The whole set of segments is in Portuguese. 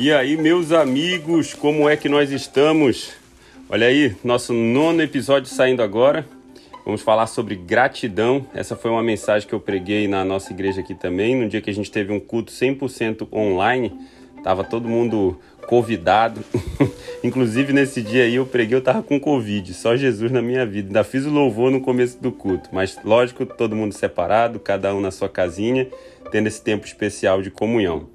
E aí, meus amigos, como é que nós estamos? Olha aí, nosso nono episódio saindo agora. Vamos falar sobre gratidão. Essa foi uma mensagem que eu preguei na nossa igreja aqui também, no dia que a gente teve um culto 100% online. Tava todo mundo convidado. Inclusive nesse dia aí eu preguei, eu tava com Covid, só Jesus na minha vida. Ainda fiz o louvor no começo do culto, mas lógico, todo mundo separado, cada um na sua casinha, tendo esse tempo especial de comunhão.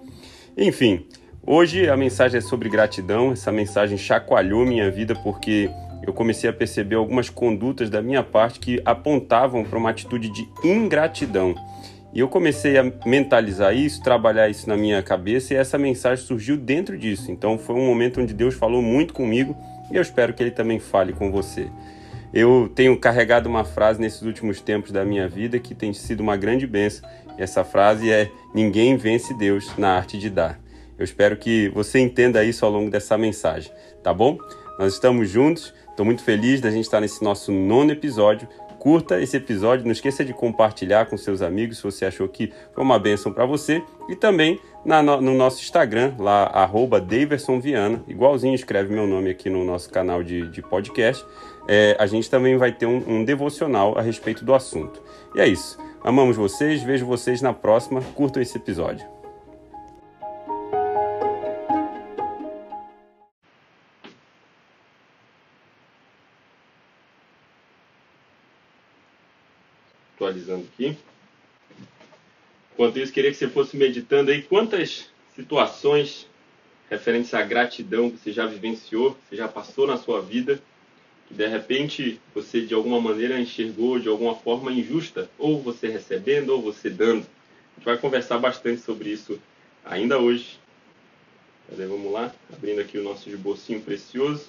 Enfim, Hoje a mensagem é sobre gratidão. Essa mensagem chacoalhou minha vida porque eu comecei a perceber algumas condutas da minha parte que apontavam para uma atitude de ingratidão. E eu comecei a mentalizar isso, trabalhar isso na minha cabeça e essa mensagem surgiu dentro disso. Então foi um momento onde Deus falou muito comigo e eu espero que Ele também fale com você. Eu tenho carregado uma frase nesses últimos tempos da minha vida que tem sido uma grande benção. Essa frase é: Ninguém vence Deus na arte de dar. Eu espero que você entenda isso ao longo dessa mensagem, tá bom? Nós estamos juntos, estou muito feliz da gente estar nesse nosso nono episódio. Curta esse episódio, não esqueça de compartilhar com seus amigos se você achou que foi uma bênção para você. E também na, no nosso Instagram, lá, arroba Viana, igualzinho escreve meu nome aqui no nosso canal de, de podcast. É, a gente também vai ter um, um devocional a respeito do assunto. E é isso. Amamos vocês, vejo vocês na próxima. Curtam esse episódio. Atualizando aqui. Enquanto isso, queria que você fosse meditando aí quantas situações referentes à gratidão você já vivenciou, você já passou na sua vida, que de repente você de alguma maneira enxergou de alguma forma injusta, ou você recebendo ou você dando. A gente vai conversar bastante sobre isso ainda hoje. Cadê? Vamos lá, abrindo aqui o nosso esbocinho precioso.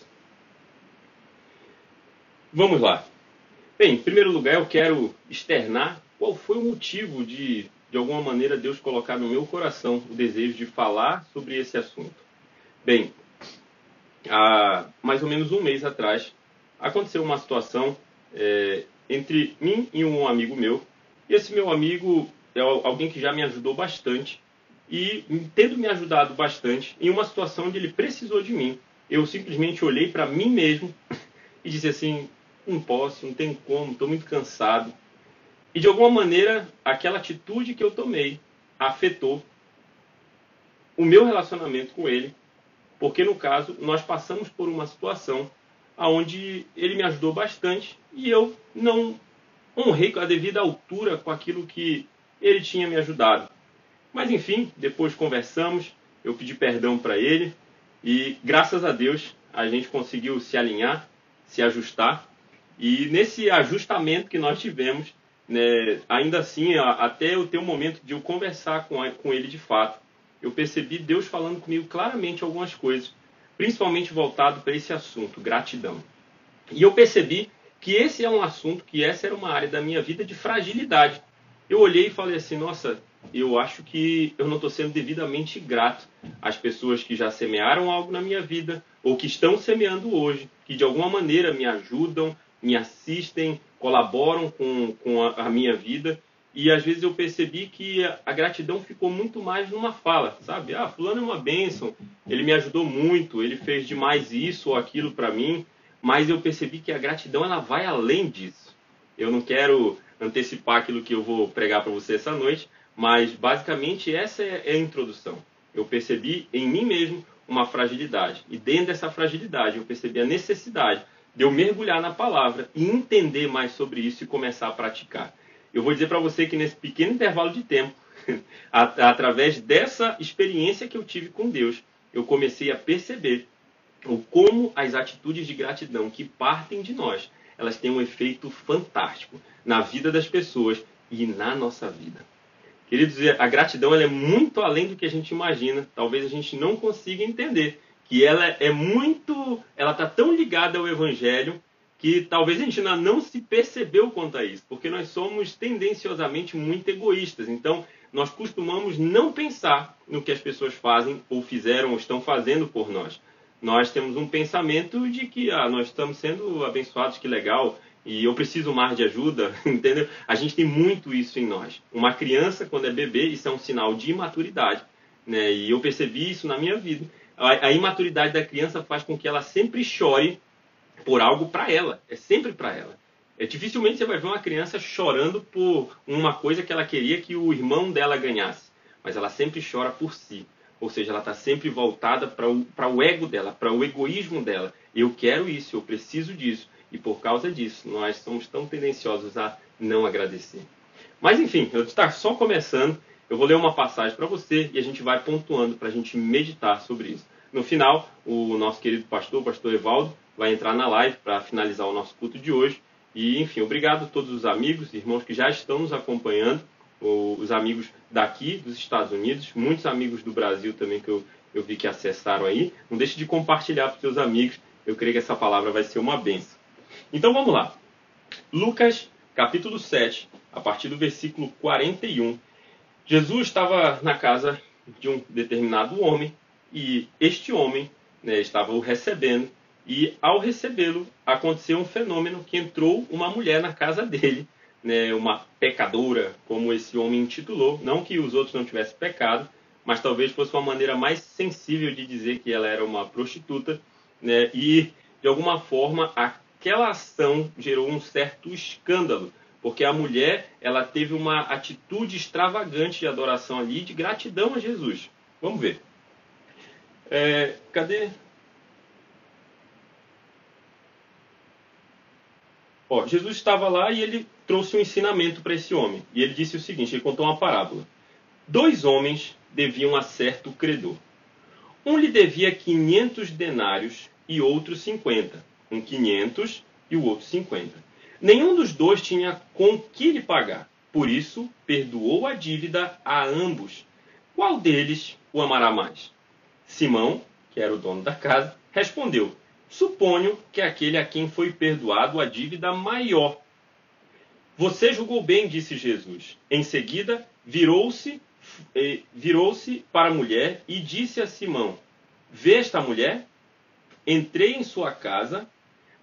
Vamos lá. Bem, em primeiro lugar, eu quero externar qual foi o motivo de, de alguma maneira, Deus colocar no meu coração o desejo de falar sobre esse assunto. Bem, há mais ou menos um mês atrás, aconteceu uma situação é, entre mim e um amigo meu. E esse meu amigo é alguém que já me ajudou bastante. E, tendo me ajudado bastante, em uma situação onde ele precisou de mim, eu simplesmente olhei para mim mesmo e disse assim: não posso, não tem como, estou muito cansado. E de alguma maneira, aquela atitude que eu tomei afetou o meu relacionamento com ele, porque no caso nós passamos por uma situação onde ele me ajudou bastante e eu não honrei a devida altura com aquilo que ele tinha me ajudado. Mas enfim, depois conversamos, eu pedi perdão para ele e graças a Deus a gente conseguiu se alinhar, se ajustar e nesse ajustamento que nós tivemos, né, ainda assim, até eu ter um momento de eu conversar com, com ele de fato, eu percebi Deus falando comigo claramente algumas coisas, principalmente voltado para esse assunto, gratidão. E eu percebi que esse é um assunto, que essa era uma área da minha vida de fragilidade. Eu olhei e falei assim, nossa, eu acho que eu não estou sendo devidamente grato às pessoas que já semearam algo na minha vida ou que estão semeando hoje, que de alguma maneira me ajudam, me assistem, colaboram com, com a, a minha vida. E às vezes eu percebi que a, gratidão ficou muito mais numa fala, sabe? Ah, fulano é uma bênção, ele me ajudou muito, ele fez demais isso ou aquilo para mim, mas eu percebi que a gratidão ela vai além disso. Eu não quero antecipar aquilo que eu vou pregar para você essa noite, mas basicamente essa é, é a introdução. Eu percebi em mim mesmo uma fragilidade e dentro dessa fragilidade eu percebi a necessidade de eu mergulhar na palavra e entender mais sobre isso e começar a praticar. Eu vou dizer para você que nesse pequeno intervalo de tempo, através dessa experiência que eu tive com Deus, eu comecei a perceber o como as atitudes de gratidão que partem de nós, elas têm um efeito fantástico na vida das pessoas e na nossa vida. Queridos, a gratidão ela é muito além do que a gente imagina. Talvez a gente não consiga entender que ela é muito, ela está tão ligada ao Evangelho que talvez a gente ainda não se percebeu quanto a isso, porque nós somos tendenciosamente muito egoístas. Então, nós costumamos não pensar no que as pessoas fazem ou fizeram ou estão fazendo por nós. Nós temos um pensamento de que ah, nós estamos sendo abençoados, que legal, e eu preciso mais de ajuda, entendeu? A gente tem muito isso em nós. Uma criança, quando é bebê, isso é um sinal de imaturidade. Né? E eu percebi isso na minha vida A, a imaturidade da criança faz com que ela sempre chore por algo para ela. É sempre para ela. É, dificilmente você vai ver uma criança chorando por uma coisa que ela queria que o irmão dela ganhasse. Mas ela sempre chora por si. Ou seja, ela está sempre voltada para o, o ego dela, para o egoísmo dela. Eu quero isso, eu preciso disso. E por causa disso, nós somos tão tendenciosos a não agradecer. Mas enfim, eu estou só começando. Eu vou ler uma passagem para você e a gente vai pontuando para a gente meditar sobre isso. No final, o nosso querido pastor, o pastor Evaldo, vai entrar na live para finalizar o nosso culto de hoje. E, enfim, obrigado a todos os amigos, irmãos que já estão nos acompanhando, os amigos daqui, dos Estados Unidos, muitos amigos do Brasil também que eu, eu vi que acessaram aí. Não deixe de compartilhar para os seus amigos, eu creio que essa palavra vai ser uma benção. Então vamos lá. Lucas, capítulo 7, a partir do versículo 41. Jesus estava na casa de um determinado homem e este homem né, estava o recebendo e ao recebê-lo, aconteceu um fenômeno que entrou uma mulher na casa dele, né, uma pecadora, como esse homem intitulou. Não que os outros não tivessem pecado, mas talvez fosse uma maneira mais sensível de dizer que ela era uma prostituta. Né, e, de alguma forma, aquela ação gerou um certo escândalo, porque a mulher ela teve uma atitude extravagante de adoração ali, de gratidão a Jesus. Vamos ver. É, cadê? Ó, Jesus estava lá e ele trouxe um ensinamento para esse homem. E ele disse o seguinte: ele contou uma parábola. Dois homens deviam a certo credor. Um lhe devia 500 denários e outro 50. Um 500 e o outro 50. Nenhum dos dois tinha com que lhe pagar. Por isso, perdoou a dívida a ambos. Qual deles o amará mais? Simão, que era o dono da casa, respondeu: Suponho que é aquele a quem foi perdoado a dívida maior. Você julgou bem, disse Jesus. Em seguida, virou-se eh, virou-se para a mulher e disse a Simão: Vê esta mulher? Entrei em sua casa,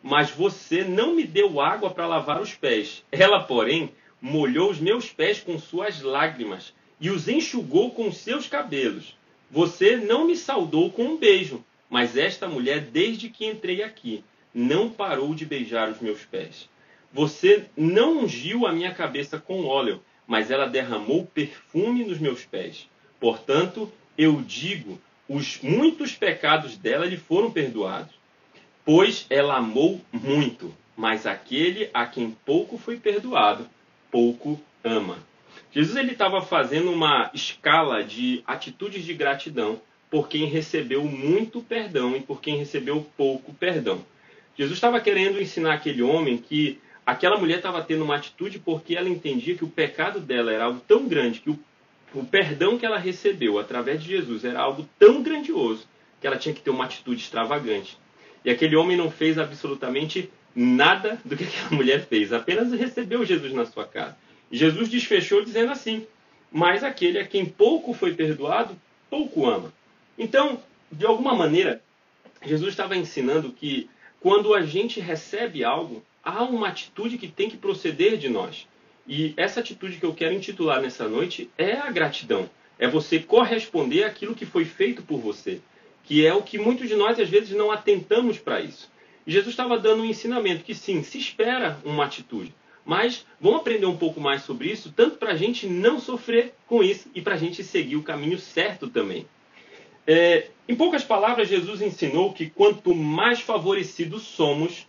mas você não me deu água para lavar os pés. Ela, porém, molhou os meus pés com suas lágrimas e os enxugou com seus cabelos. Você não me saudou com um beijo, mas esta mulher, desde que entrei aqui, não parou de beijar os meus pés. Você não ungiu a minha cabeça com óleo, mas ela derramou perfume nos meus pés. Portanto, eu digo, os muitos pecados dela lhe foram perdoados, pois ela amou muito, mas aquele a quem pouco foi perdoado, pouco ama. Jesus ele estava fazendo uma escala de atitudes de gratidão por quem recebeu muito perdão e por quem recebeu pouco perdão. Jesus estava querendo ensinar aquele homem que aquela mulher estava tendo uma atitude porque ela entendia que o pecado dela era algo tão grande, que o, o perdão que ela recebeu através de Jesus era algo tão grandioso que ela tinha que ter uma atitude extravagante. E aquele homem não fez absolutamente nada do que aquela mulher fez, apenas recebeu Jesus na sua casa. Jesus desfechou dizendo assim: Mas aquele a quem pouco foi perdoado, pouco ama. Então, de alguma maneira, Jesus estava ensinando que quando a gente recebe algo, há uma atitude que tem que proceder de nós. E essa atitude que eu quero intitular nessa noite é a gratidão. É você corresponder àquilo que foi feito por você. Que é o que muitos de nós às vezes não atentamos para isso. Jesus estava dando um ensinamento que sim, se espera uma atitude. Mas vamos aprender um pouco mais sobre isso, tanto para a gente não sofrer com isso e para a gente seguir o caminho certo também. É, em poucas palavras, Jesus ensinou que quanto mais favorecidos somos,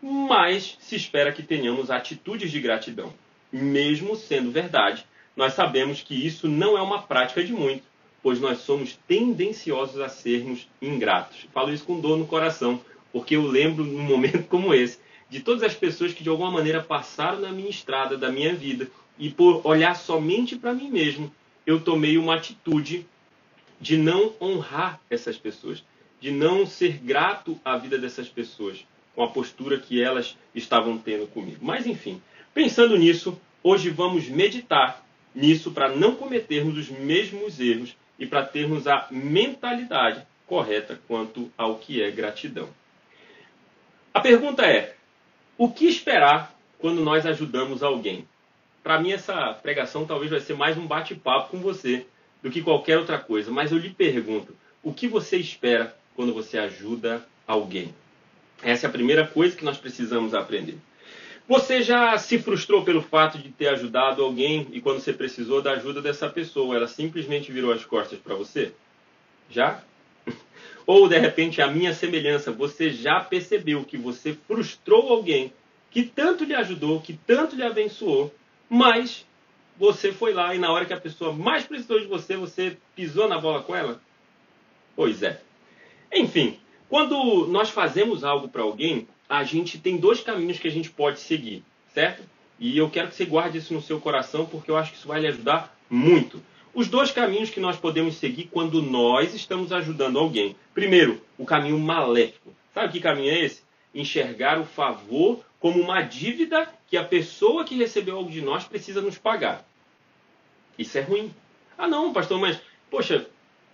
mais se espera que tenhamos atitudes de gratidão. Mesmo sendo verdade, nós sabemos que isso não é uma prática de muito, pois nós somos tendenciosos a sermos ingratos. Falo isso com dor no coração, porque eu lembro num momento como esse de todas as pessoas que de alguma maneira passaram na minha estrada, da minha vida, e por olhar somente para mim mesmo, eu tomei uma atitude de não honrar essas pessoas, de não ser grato à vida dessas pessoas, com a postura que elas estavam tendo comigo. Mas enfim, pensando nisso, hoje vamos meditar nisso para não cometermos os mesmos erros e para termos a mentalidade correta quanto ao que é gratidão. A pergunta é: o que esperar quando nós ajudamos alguém? Para mim, essa pregação talvez vai ser mais um bate-papo com você do que qualquer outra coisa. Mas eu lhe pergunto: O que você espera quando você ajuda alguém? Essa é a primeira coisa que nós precisamos aprender. Você já se frustrou pelo fato de ter ajudado alguém e quando você precisou da ajuda dessa pessoa, ela simplesmente virou as costas para você? Já? Ou de repente, a minha semelhança, você já percebeu que você frustrou alguém que tanto lhe ajudou, que tanto lhe abençoou, mas você foi lá e na hora que a pessoa mais precisou de você, você pisou na bola com ela? Pois é. Enfim, quando nós fazemos algo para alguém, a gente tem dois caminhos que a gente pode seguir, certo? E eu quero que você guarde isso no seu coração, porque eu acho que isso vai lhe ajudar muito. Os dois caminhos que nós podemos seguir quando nós estamos ajudando alguém. Primeiro, o caminho maléfico. Sabe que caminho é esse? Enxergar o favor como uma dívida que a pessoa que recebeu algo de nós precisa nos pagar. Isso é ruim. Ah, não, pastor, mas, poxa,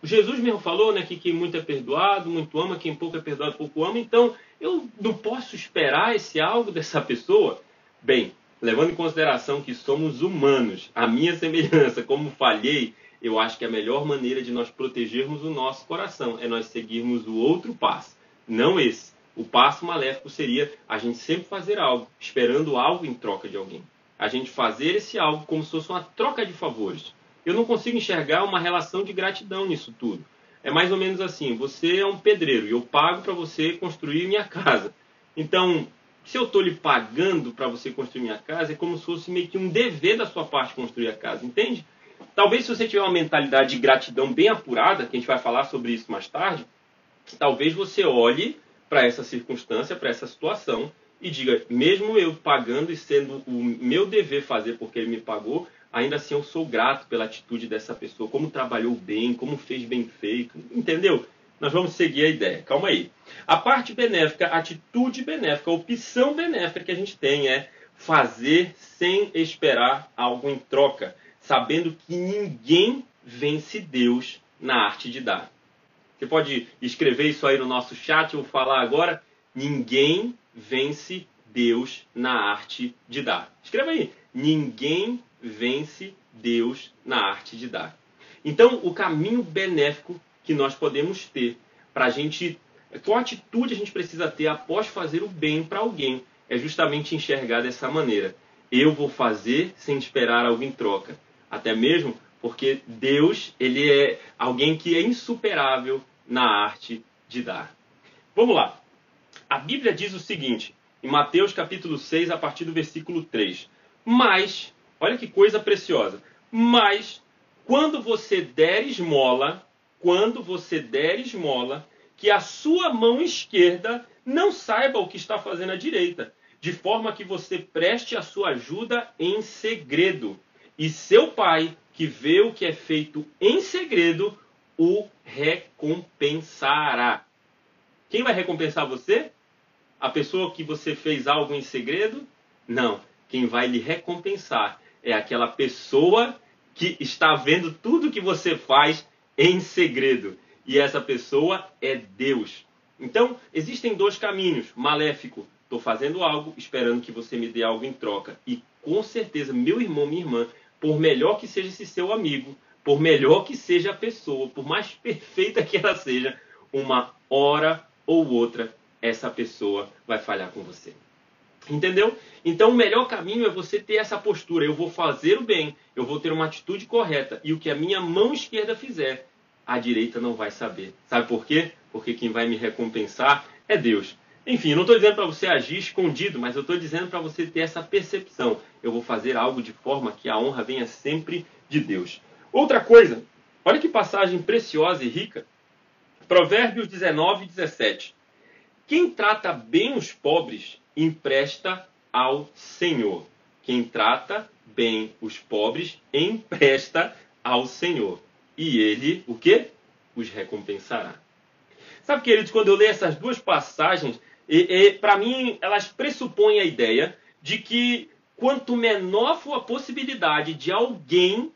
Jesus mesmo falou né, que quem muito é perdoado, muito ama, quem pouco é perdoado, pouco ama. Então, eu não posso esperar esse algo dessa pessoa. Bem, levando em consideração que somos humanos, a minha semelhança, como falhei, eu acho que a melhor maneira de nós protegermos o nosso coração é nós seguirmos o outro passo, não esse. O passo maléfico seria a gente sempre fazer algo, esperando algo em troca de alguém. A gente fazer esse algo como se fosse uma troca de favores eu não consigo enxergar uma relação de gratidão nisso tudo. É mais ou menos assim: você é um pedreiro e eu pago para você construir minha casa. Então, se eu estou lhe pagando para você construir minha casa, é como se fosse meio que um dever da sua parte construir a casa, entende? Talvez se você tiver uma mentalidade de gratidão bem apurada, que a gente vai falar sobre isso mais tarde, talvez você olhe para essa circunstância, para essa situação e diga, mesmo eu pagando e sendo o meu dever fazer porque ele me pagou, ainda assim eu sou grato pela atitude dessa pessoa, como trabalhou bem, como fez bem feito, entendeu? Nós vamos seguir a ideia. Calma aí. A parte benéfica, a atitude benéfica, a opção benéfica que a gente tem é fazer sem esperar algo em troca, sabendo que ninguém vence Deus na arte de dar. Você pode escrever isso aí no nosso chat, vou falar agora. Ninguém vence Deus na arte de dar. Escreva aí. Ninguém vence Deus na arte de dar. Então, o caminho benéfico que nós podemos ter para a gente. Qual atitude a gente precisa ter após fazer o bem para alguém? É justamente enxergar dessa maneira. Eu vou fazer sem esperar algo em troca. Até mesmo porque Deus, ele é alguém que é insuperável na arte de dar. Vamos lá. A Bíblia diz o seguinte, em Mateus capítulo 6, a partir do versículo 3. Mas Olha que coisa preciosa. Mas quando você der esmola, quando você der esmola, que a sua mão esquerda não saiba o que está fazendo a direita, de forma que você preste a sua ajuda em segredo. E seu pai, que vê o que é feito em segredo, o recompensará. Quem vai recompensar você? A pessoa que você fez algo em segredo? Não. Quem vai lhe recompensar é aquela pessoa que está vendo tudo que você faz em segredo. E essa pessoa é Deus. Então, existem dois caminhos. Maléfico, estou fazendo algo esperando que você me dê algo em troca. E com certeza, meu irmão, minha irmã, por melhor que seja esse seu amigo, por melhor que seja a pessoa, por mais perfeita que ela seja, uma hora ou outra, essa pessoa vai falhar com você. Entendeu? Então o melhor caminho é você ter essa postura. Eu vou fazer o bem, eu vou ter uma atitude correta. E o que a minha mão esquerda fizer, a direita não vai saber. Sabe por quê? Porque quem vai me recompensar é Deus. Enfim, eu não estou dizendo para você agir escondido, mas eu estou dizendo para você ter essa percepção. Eu vou fazer algo de forma que a honra venha sempre de Deus. Outra coisa, olha que passagem preciosa e rica. Provérbios 19, 17. Quem trata bem os pobres empresta ao Senhor. Quem trata bem os pobres empresta ao Senhor. E ele, o que? Os recompensará. Sabe, queridos, quando eu leio essas duas passagens, para mim elas pressupõem a ideia de que quanto menor for a possibilidade de alguém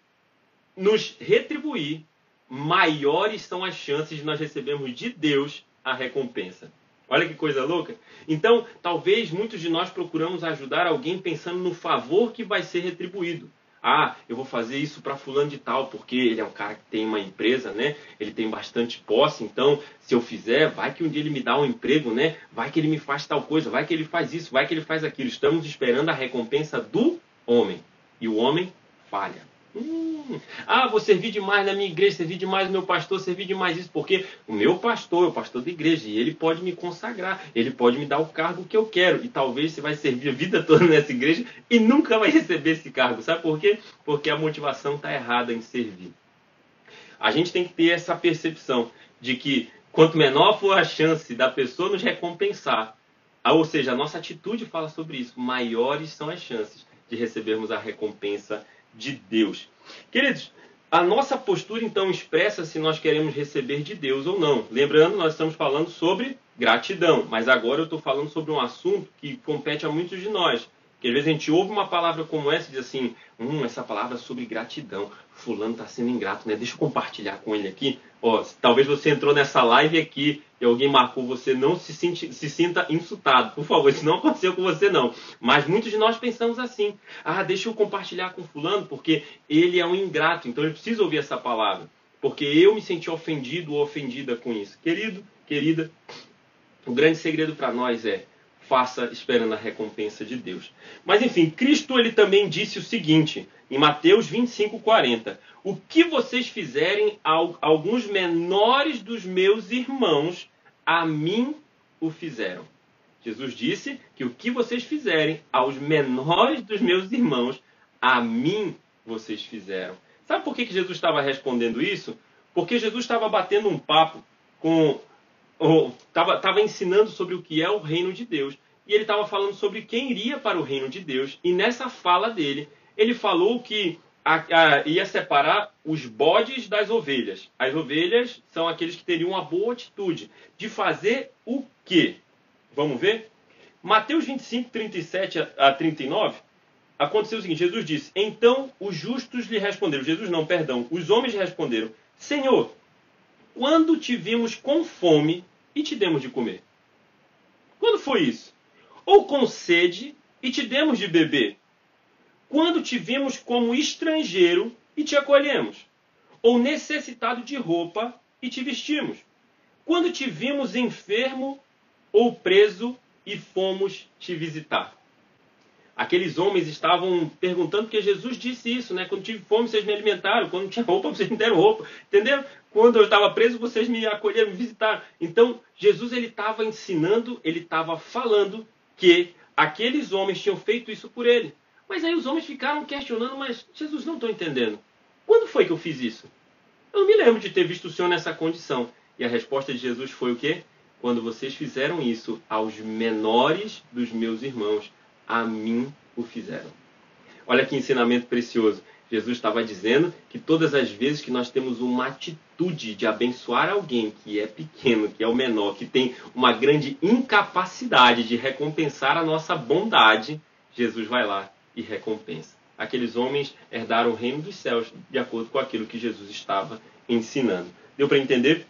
nos retribuir, maiores são as chances de nós recebermos de Deus a recompensa. Olha que coisa louca. Então, talvez muitos de nós procuramos ajudar alguém pensando no favor que vai ser retribuído. Ah, eu vou fazer isso para fulano de tal, porque ele é um cara que tem uma empresa, né? Ele tem bastante posse, então se eu fizer, vai que um dia ele me dá um emprego, né? Vai que ele me faz tal coisa, vai que ele faz isso, vai que ele faz aquilo. Estamos esperando a recompensa do homem. E o homem falha. Hum, ah, vou servir demais na minha igreja, servir demais no meu pastor, servir demais isso, porque o meu pastor é o pastor da igreja e ele pode me consagrar, ele pode me dar o cargo que eu quero. E talvez você vai servir a vida toda nessa igreja e nunca vai receber esse cargo. Sabe por quê? Porque a motivação está errada em servir. A gente tem que ter essa percepção de que quanto menor for a chance da pessoa nos recompensar, ou seja, a nossa atitude fala sobre isso, maiores são as chances de recebermos a recompensa de Deus. Queridos, a nossa postura então expressa se nós queremos receber de Deus ou não. Lembrando, nós estamos falando sobre gratidão, mas agora eu estou falando sobre um assunto que compete a muitos de nós. Que às vezes a gente ouve uma palavra como essa e diz assim: hum, essa palavra é sobre gratidão. Fulano está sendo ingrato, né? Deixa eu compartilhar com ele aqui. Ó, talvez você entrou nessa live aqui e alguém marcou você, não se, se sinta insultado. Por favor, isso não aconteceu com você, não. Mas muitos de nós pensamos assim: ah, deixa eu compartilhar com Fulano, porque ele é um ingrato, então ele precisa ouvir essa palavra. Porque eu me senti ofendido ou ofendida com isso. Querido, querida, o grande segredo para nós é faça esperando a recompensa de Deus. Mas enfim, Cristo ele também disse o seguinte, em Mateus 25, 40. O que vocês fizerem a alguns menores dos meus irmãos, a mim o fizeram. Jesus disse que o que vocês fizerem aos menores dos meus irmãos, a mim vocês fizeram. Sabe por que, Jesus estava respondendo isso? Porque Jesus estava batendo um papo com estava ensinando sobre o que é o reino de Deus. E ele estava falando sobre quem iria para o reino de Deus. E nessa fala dele, ele falou que a, a, ia separar os bodes das ovelhas. As ovelhas são aqueles que teriam uma boa atitude. De fazer o quê? Vamos ver? Mateus 25, 37 a 39, aconteceu o seguinte: Jesus disse: Então os justos lhe responderam. Jesus não, perdão. Os homens responderam: Senhor, quando te vimos com fome e te demos de comer? Quando foi isso? Ou com sede e te demos de beber? Quando te vimos como estrangeiro e te acolhemos? Ou necessitado de roupa e te vestimos? Quando te vimos enfermo ou preso e fomos te visitar? Aqueles homens estavam perguntando porque Jesus disse isso, né? Quando tive fome, vocês me alimentaram. Quando tinha roupa, vocês me deram roupa. Entenderam? Quando eu estava preso, vocês me acolheram, me visitaram. Então, Jesus ele estava ensinando, ele estava falando que aqueles homens tinham feito isso por ele. Mas aí os homens ficaram questionando, mas Jesus não estou entendendo. Quando foi que eu fiz isso? Eu não me lembro de ter visto o Senhor nessa condição. E a resposta de Jesus foi o quê? Quando vocês fizeram isso aos menores dos meus irmãos, a mim o fizeram. Olha que ensinamento precioso. Jesus estava dizendo que todas as vezes que nós temos uma atitude de abençoar alguém que é pequeno, que é o menor, que tem uma grande incapacidade de recompensar a nossa bondade, Jesus vai lá e recompensa. Aqueles homens herdaram o reino dos céus de acordo com aquilo que Jesus estava ensinando. Deu para entender?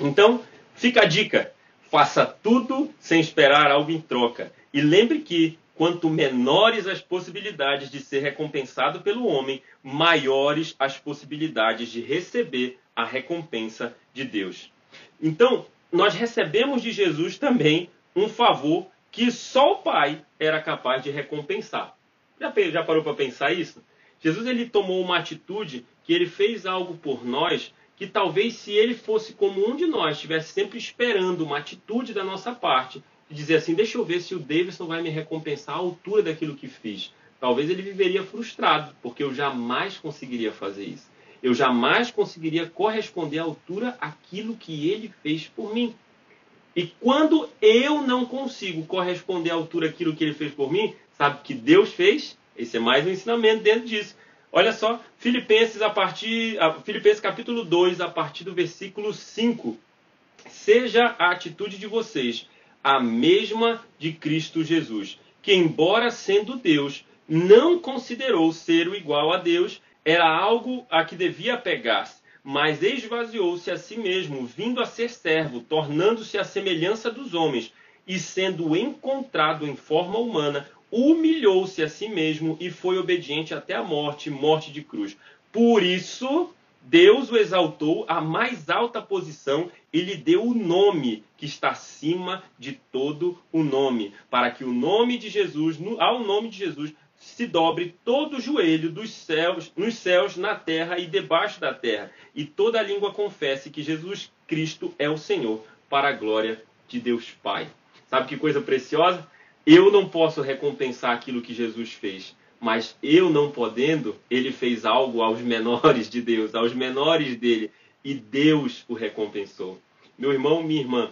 Então, fica a dica: faça tudo sem esperar algo em troca. E lembre que quanto menores as possibilidades de ser recompensado pelo homem, maiores as possibilidades de receber a recompensa de Deus. Então, nós recebemos de Jesus também um favor que só o Pai era capaz de recompensar. Já, já parou para pensar isso? Jesus ele tomou uma atitude que ele fez algo por nós que talvez se ele fosse como um de nós, estivesse sempre esperando uma atitude da nossa parte, dizer assim: deixa eu ver se o Davidson vai me recompensar a altura daquilo que fiz. Talvez ele viveria frustrado, porque eu jamais conseguiria fazer isso. Eu jamais conseguiria corresponder à altura aquilo que ele fez por mim. E quando eu não consigo corresponder à altura aquilo que ele fez por mim, sabe que Deus fez? Esse é mais um ensinamento dentro disso. Olha só, Filipenses a partir Filipenses capítulo 2, a partir do versículo 5. Seja a atitude de vocês a mesma de Cristo Jesus, que, embora sendo Deus, não considerou ser o igual a Deus, era algo a que devia pegar-se, mas esvaziou-se a si mesmo, vindo a ser servo, tornando-se a semelhança dos homens, e sendo encontrado em forma humana, humilhou-se a si mesmo e foi obediente até a morte morte de cruz. Por isso, Deus o exaltou à mais alta posição e lhe deu o nome que está acima de todo o nome, para que o nome de Jesus, ao nome de Jesus, se dobre todo o joelho dos céus, nos céus, na terra e debaixo da terra, e toda língua confesse que Jesus Cristo é o Senhor, para a glória de Deus Pai. Sabe que coisa preciosa? Eu não posso recompensar aquilo que Jesus fez, mas eu não podendo, ele fez algo aos menores de Deus, aos menores dele, e Deus o recompensou. Meu irmão, minha irmã,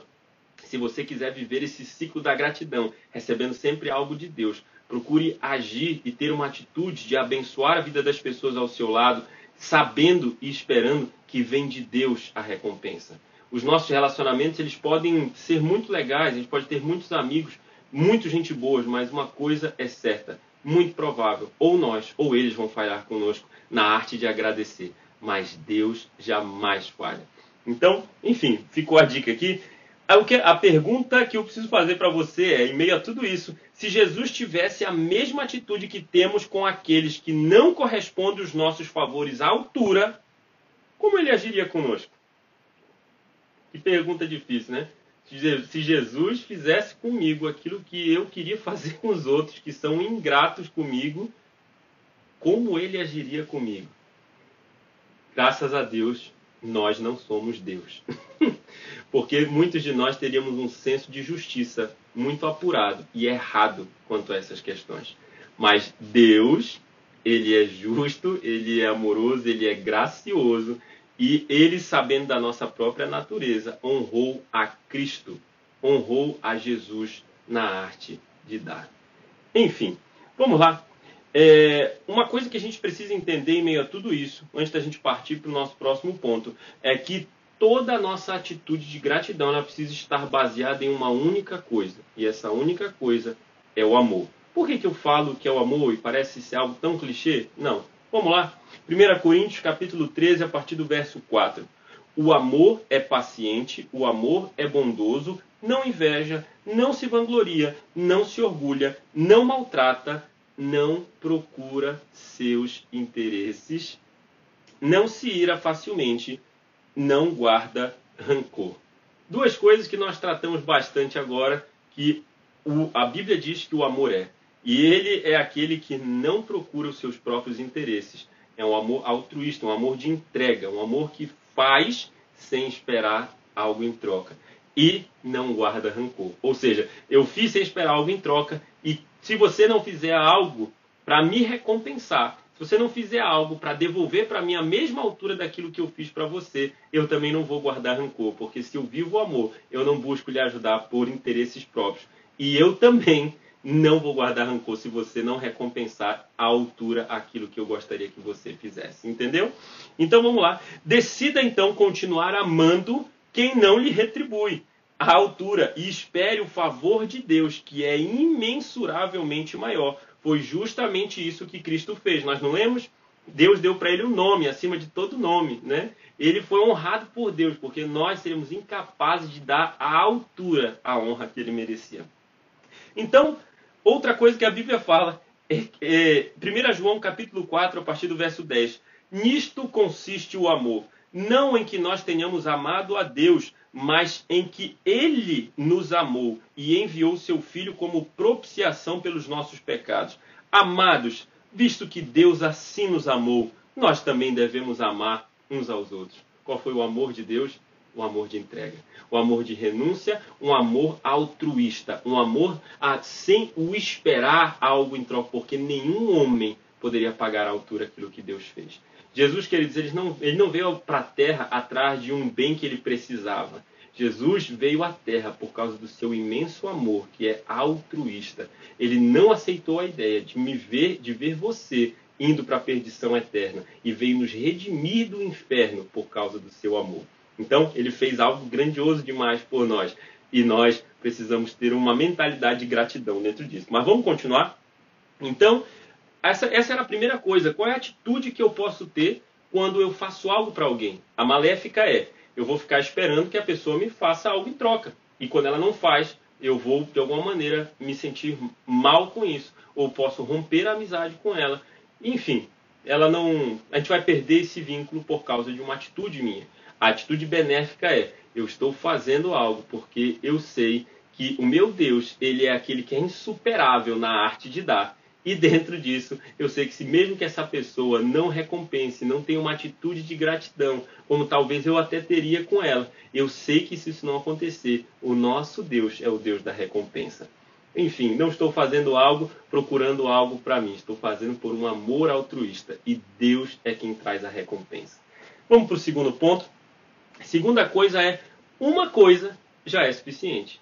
se você quiser viver esse ciclo da gratidão, recebendo sempre algo de Deus, procure agir e ter uma atitude de abençoar a vida das pessoas ao seu lado, sabendo e esperando que vem de Deus a recompensa. Os nossos relacionamentos eles podem ser muito legais, a gente pode ter muitos amigos, muito gente boa, mas uma coisa é certa, muito provável, ou nós ou eles vão falhar conosco na arte de agradecer, mas Deus jamais falha. Então, enfim, ficou a dica aqui. A pergunta que eu preciso fazer para você é, em meio a tudo isso, se Jesus tivesse a mesma atitude que temos com aqueles que não correspondem os nossos favores à altura, como ele agiria conosco? Que pergunta difícil, né? Se Jesus fizesse comigo aquilo que eu queria fazer com os outros, que são ingratos comigo, como ele agiria comigo? Graças a Deus, nós não somos Deus. Porque muitos de nós teríamos um senso de justiça muito apurado e errado quanto a essas questões. Mas Deus, ele é justo, ele é amoroso, ele é gracioso e ele, sabendo da nossa própria natureza, honrou a Cristo, honrou a Jesus na arte de dar. Enfim, vamos lá. É, uma coisa que a gente precisa entender em meio a tudo isso, antes da gente partir para o nosso próximo ponto, é que toda a nossa atitude de gratidão ela precisa estar baseada em uma única coisa. E essa única coisa é o amor. Por que, que eu falo que é o amor e parece ser algo tão clichê? Não. Vamos lá. 1 Coríntios capítulo 13, a partir do verso 4. O amor é paciente, o amor é bondoso, não inveja, não se vangloria, não se orgulha, não maltrata, não procura seus interesses, não se ira facilmente, não guarda rancor. Duas coisas que nós tratamos bastante agora, que a Bíblia diz que o amor é. E ele é aquele que não procura os seus próprios interesses. É um amor altruísta, um amor de entrega, um amor que faz sem esperar algo em troca. E não guarda rancor. Ou seja, eu fiz sem esperar algo em troca e se você não fizer algo para me recompensar, se você não fizer algo para devolver para mim a mesma altura daquilo que eu fiz para você, eu também não vou guardar rancor, porque se eu vivo o amor, eu não busco lhe ajudar por interesses próprios. E eu também não vou guardar rancor se você não recompensar à altura aquilo que eu gostaria que você fizesse. Entendeu? Então vamos lá. Decida então continuar amando quem não lhe retribui à altura e espere o favor de Deus, que é imensuravelmente maior. Foi justamente isso que Cristo fez. Nós não lemos? Deus deu para ele um nome acima de todo nome, né? Ele foi honrado por Deus, porque nós seríamos incapazes de dar à altura a honra que ele merecia. Então, outra coisa que a Bíblia fala é, é 1 João capítulo 4, a partir do verso 10. Nisto consiste o amor, não em que nós tenhamos amado a Deus, mas em que ele nos amou e enviou seu filho como propiciação pelos nossos pecados. Amados, visto que Deus assim nos amou, nós também devemos amar uns aos outros. Qual foi o amor de Deus? O amor de entrega, o amor de renúncia, um amor altruísta, um amor a, sem o esperar algo em troca, porque nenhum homem poderia pagar à altura aquilo que Deus fez. Jesus, queridos, ele não, ele não veio para a terra atrás de um bem que ele precisava. Jesus veio à terra por causa do seu imenso amor, que é altruísta. Ele não aceitou a ideia de me ver, de ver você indo para a perdição eterna e veio nos redimir do inferno por causa do seu amor. Então, ele fez algo grandioso demais por nós e nós precisamos ter uma mentalidade de gratidão dentro disso. Mas vamos continuar? Então, essa, essa era a primeira coisa. Qual é a atitude que eu posso ter quando eu faço algo para alguém? A maléfica é: eu vou ficar esperando que a pessoa me faça algo em troca. E quando ela não faz, eu vou, de alguma maneira, me sentir mal com isso. Ou posso romper a amizade com ela. Enfim, ela não. A gente vai perder esse vínculo por causa de uma atitude minha. A atitude benéfica é: eu estou fazendo algo porque eu sei que o meu Deus, ele é aquele que é insuperável na arte de dar. E dentro disso, eu sei que se mesmo que essa pessoa não recompense, não tenha uma atitude de gratidão, como talvez eu até teria com ela, eu sei que se isso não acontecer, o nosso Deus é o Deus da recompensa. Enfim, não estou fazendo algo procurando algo para mim, estou fazendo por um amor altruísta e Deus é quem traz a recompensa. Vamos para o segundo ponto. Segunda coisa é: uma coisa já é suficiente.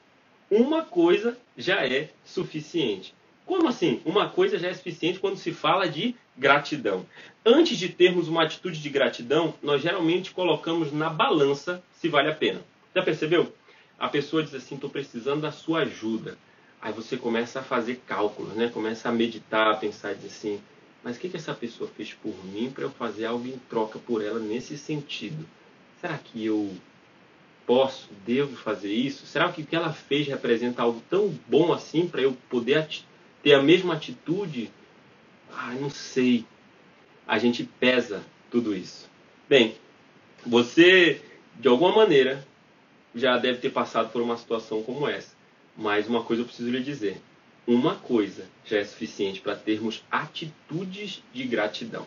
Uma coisa já é suficiente. Como assim? Uma coisa já é suficiente quando se fala de gratidão. Antes de termos uma atitude de gratidão, nós geralmente colocamos na balança se vale a pena. Já percebeu? A pessoa diz assim: estou precisando da sua ajuda. Aí você começa a fazer cálculos, né? Começa a meditar, a pensar, diz assim: mas o que, que essa pessoa fez por mim para eu fazer algo em troca por ela nesse sentido? Será que eu posso, devo fazer isso? Será que o que ela fez representa algo tão bom assim para eu poder ter a mesma atitude? Ah, não sei. A gente pesa tudo isso. Bem, você, de alguma maneira, já deve ter passado por uma situação como essa. Mas uma coisa eu preciso lhe dizer: uma coisa já é suficiente para termos atitudes de gratidão.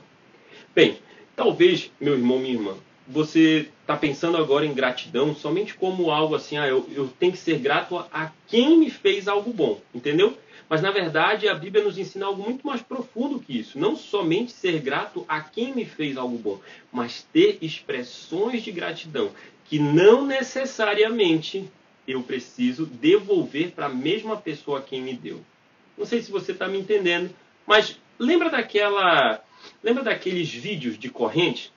Bem, talvez, meu irmão, minha irmã, você está pensando agora em gratidão somente como algo assim, ah, eu, eu tenho que ser grato a, quem me fez algo bom, entendeu? Mas na verdade a Bíblia nos ensina algo muito mais profundo que isso. Não somente ser grato a quem me fez algo bom, mas ter expressões de gratidão que não necessariamente eu preciso devolver para a mesma pessoa quem me deu. Não sei se você está me entendendo, mas lembra daquela, lembra daqueles vídeos de corrente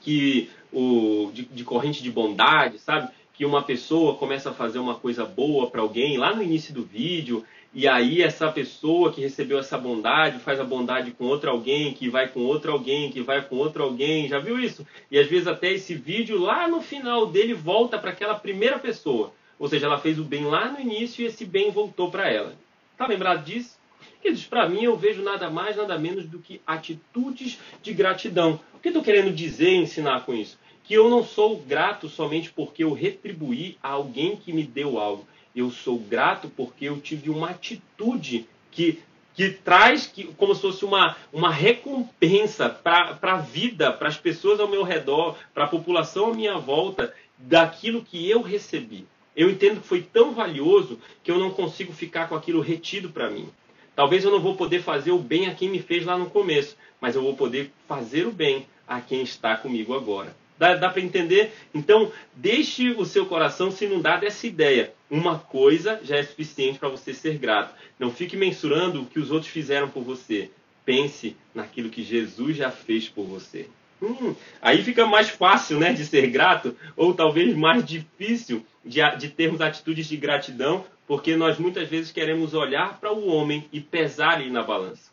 que o de, de corrente de bondade, sabe? Que uma pessoa começa a fazer uma coisa boa para alguém lá no início do vídeo e aí essa pessoa que recebeu essa bondade faz a bondade com outro alguém, que vai com outro alguém, que vai com outro alguém. Já viu isso? E às vezes até esse vídeo lá no final dele volta para aquela primeira pessoa. Ou seja, ela fez o bem lá no início e esse bem voltou para ela. Tá lembrado disso? Queridos, para mim eu vejo nada mais, nada menos do que atitudes de gratidão. O que estou querendo dizer e ensinar com isso? Que eu não sou grato somente porque eu retribuí a alguém que me deu algo. Eu sou grato porque eu tive uma atitude que, que traz que, como se fosse uma, uma recompensa para a vida, para as pessoas ao meu redor, para a população à minha volta, daquilo que eu recebi. Eu entendo que foi tão valioso que eu não consigo ficar com aquilo retido para mim. Talvez eu não vou poder fazer o bem a quem me fez lá no começo, mas eu vou poder fazer o bem a quem está comigo agora. Dá, dá para entender? Então, deixe o seu coração se inundar dessa ideia. Uma coisa já é suficiente para você ser grato. Não fique mensurando o que os outros fizeram por você. Pense naquilo que Jesus já fez por você. Hum, aí fica mais fácil né, de ser grato, ou talvez mais difícil de, de termos atitudes de gratidão, porque nós muitas vezes queremos olhar para o homem e pesar ele na balança.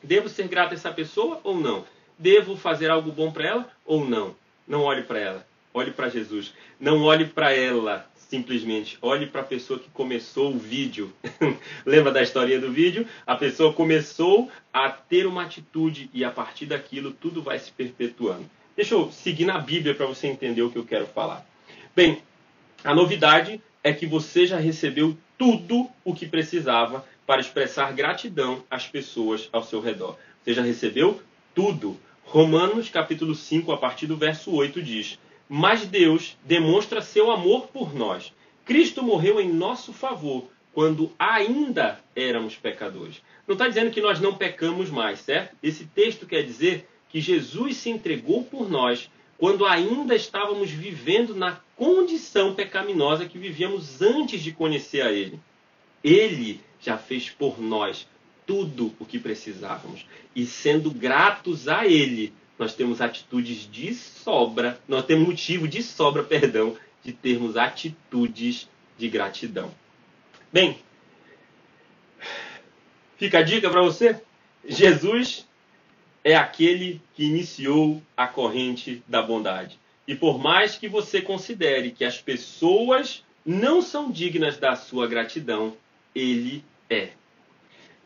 Devo ser grato a essa pessoa ou não? Devo fazer algo bom para ela ou não? Não olhe para ela, olhe para Jesus. Não olhe para ela simplesmente. Olhe para a pessoa que começou o vídeo. Lembra da historinha do vídeo? A pessoa começou a ter uma atitude e a partir daquilo tudo vai se perpetuando. Deixa eu seguir na Bíblia para você entender o que eu quero falar. Bem, a novidade é que você já recebeu tudo o que precisava para expressar gratidão às pessoas ao seu redor. Você já recebeu tudo. Romanos capítulo 5, a partir do verso 8 diz: "Mas Deus demonstra seu amor por nós. Cristo morreu em nosso favor quando ainda éramos pecadores." Não está dizendo que nós não pecamos mais, certo? Esse texto quer dizer que Jesus se entregou por nós quando ainda estávamos vivendo na condição pecaminosa que vivíamos antes de conhecer a Ele. Ele já fez por nós tudo o que precisávamos. E sendo gratos a Ele, nós temos atitudes de sobra, nós temos motivo de sobra, perdão, de termos atitudes de gratidão. Bem, fica a dica para você. Jesus é aquele que iniciou a corrente da bondade. E por mais que você considere que as pessoas não são dignas da sua gratidão, ele é.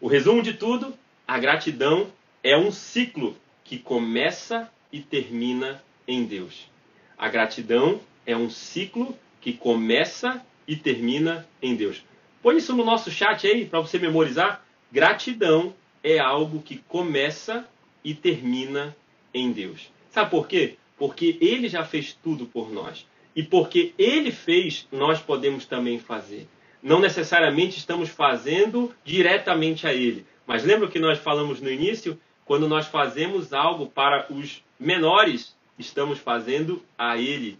O resumo de tudo, a gratidão é um ciclo que começa e termina em Deus. A gratidão é um ciclo que começa e termina em Deus. Põe isso no nosso chat aí para você memorizar. Gratidão é algo que começa e termina em Deus. Sabe por quê? Porque ele já fez tudo por nós. E porque ele fez, nós podemos também fazer. Não necessariamente estamos fazendo diretamente a ele. Mas lembra o que nós falamos no início? Quando nós fazemos algo para os menores, estamos fazendo a ele.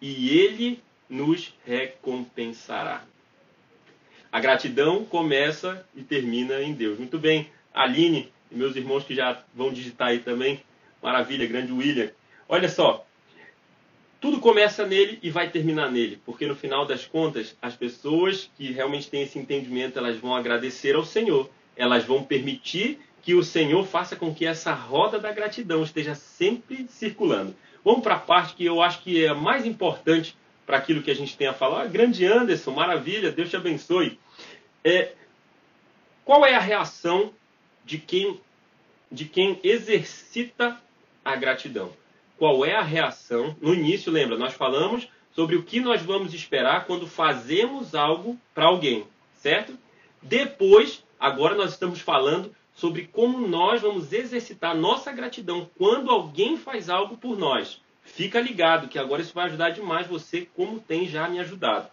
E ele nos recompensará. A gratidão começa e termina em Deus. Muito bem, Aline e meus irmãos que já vão digitar aí também. Maravilha, grande William. Olha só, tudo começa nele e vai terminar nele, porque no final das contas, as pessoas que realmente têm esse entendimento, elas vão agradecer ao Senhor, elas vão permitir que o Senhor faça com que essa roda da gratidão esteja sempre circulando. Vamos para a parte que eu acho que é a mais importante para aquilo que a gente tem a falar. Ah, grande Anderson, maravilha, Deus te abençoe. É, qual é a reação de quem, de quem exercita a gratidão? qual é a reação. No início, lembra, nós falamos sobre o que nós vamos esperar quando fazemos algo para alguém, certo? Depois, agora nós estamos falando sobre como nós vamos exercitar nossa gratidão quando alguém faz algo por nós. Fica ligado que agora isso vai ajudar demais você, como tem já me ajudado.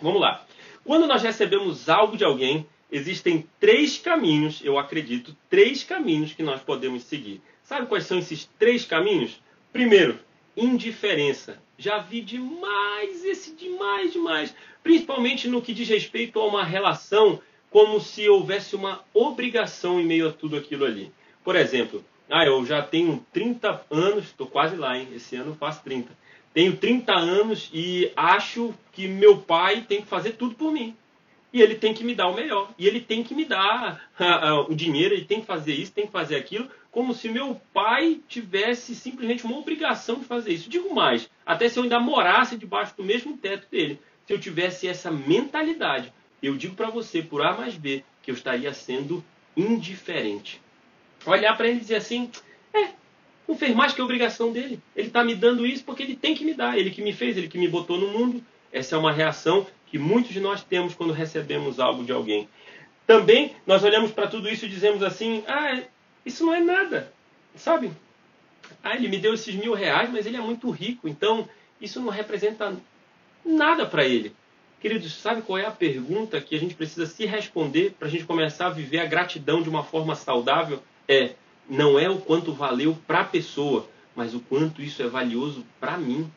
Vamos lá. Quando nós recebemos algo de alguém, existem três caminhos, eu acredito, três caminhos que nós podemos seguir. Sabe quais são esses três caminhos? Primeiro, indiferença. Já vi demais esse demais, demais. Principalmente no que diz respeito a uma relação, como se houvesse uma obrigação em meio a tudo aquilo ali. Por exemplo, ah, eu já tenho 30 anos, estou quase lá, hein? Esse ano eu faço 30. Tenho 30 anos e acho que meu pai tem que fazer tudo por mim. E ele tem que me dar o melhor. E ele tem que me dar o dinheiro, ele tem que fazer isso, tem que fazer aquilo, como se meu pai tivesse simplesmente uma obrigação de fazer isso. Digo mais, até se eu ainda morasse debaixo do mesmo teto dele, se eu tivesse essa mentalidade, eu digo para você, por A mais B, que eu estaria sendo indiferente. Olhar para ele e dizer assim: é, não fez mais que a obrigação dele. Ele está me dando isso porque ele tem que me dar. Ele que me fez, ele que me botou no mundo. Essa é uma reação que muitos de nós temos quando recebemos algo de alguém. Também nós olhamos para tudo isso e dizemos assim: ah, isso não é nada, sabe? Ah, ele me deu esses mil reais, mas ele é muito rico, então isso não representa nada para ele. Queridos, sabe qual é a pergunta que a gente precisa se responder para a gente começar a viver a gratidão de uma forma saudável? É, não é o quanto valeu para a pessoa, mas o quanto isso é valioso para mim.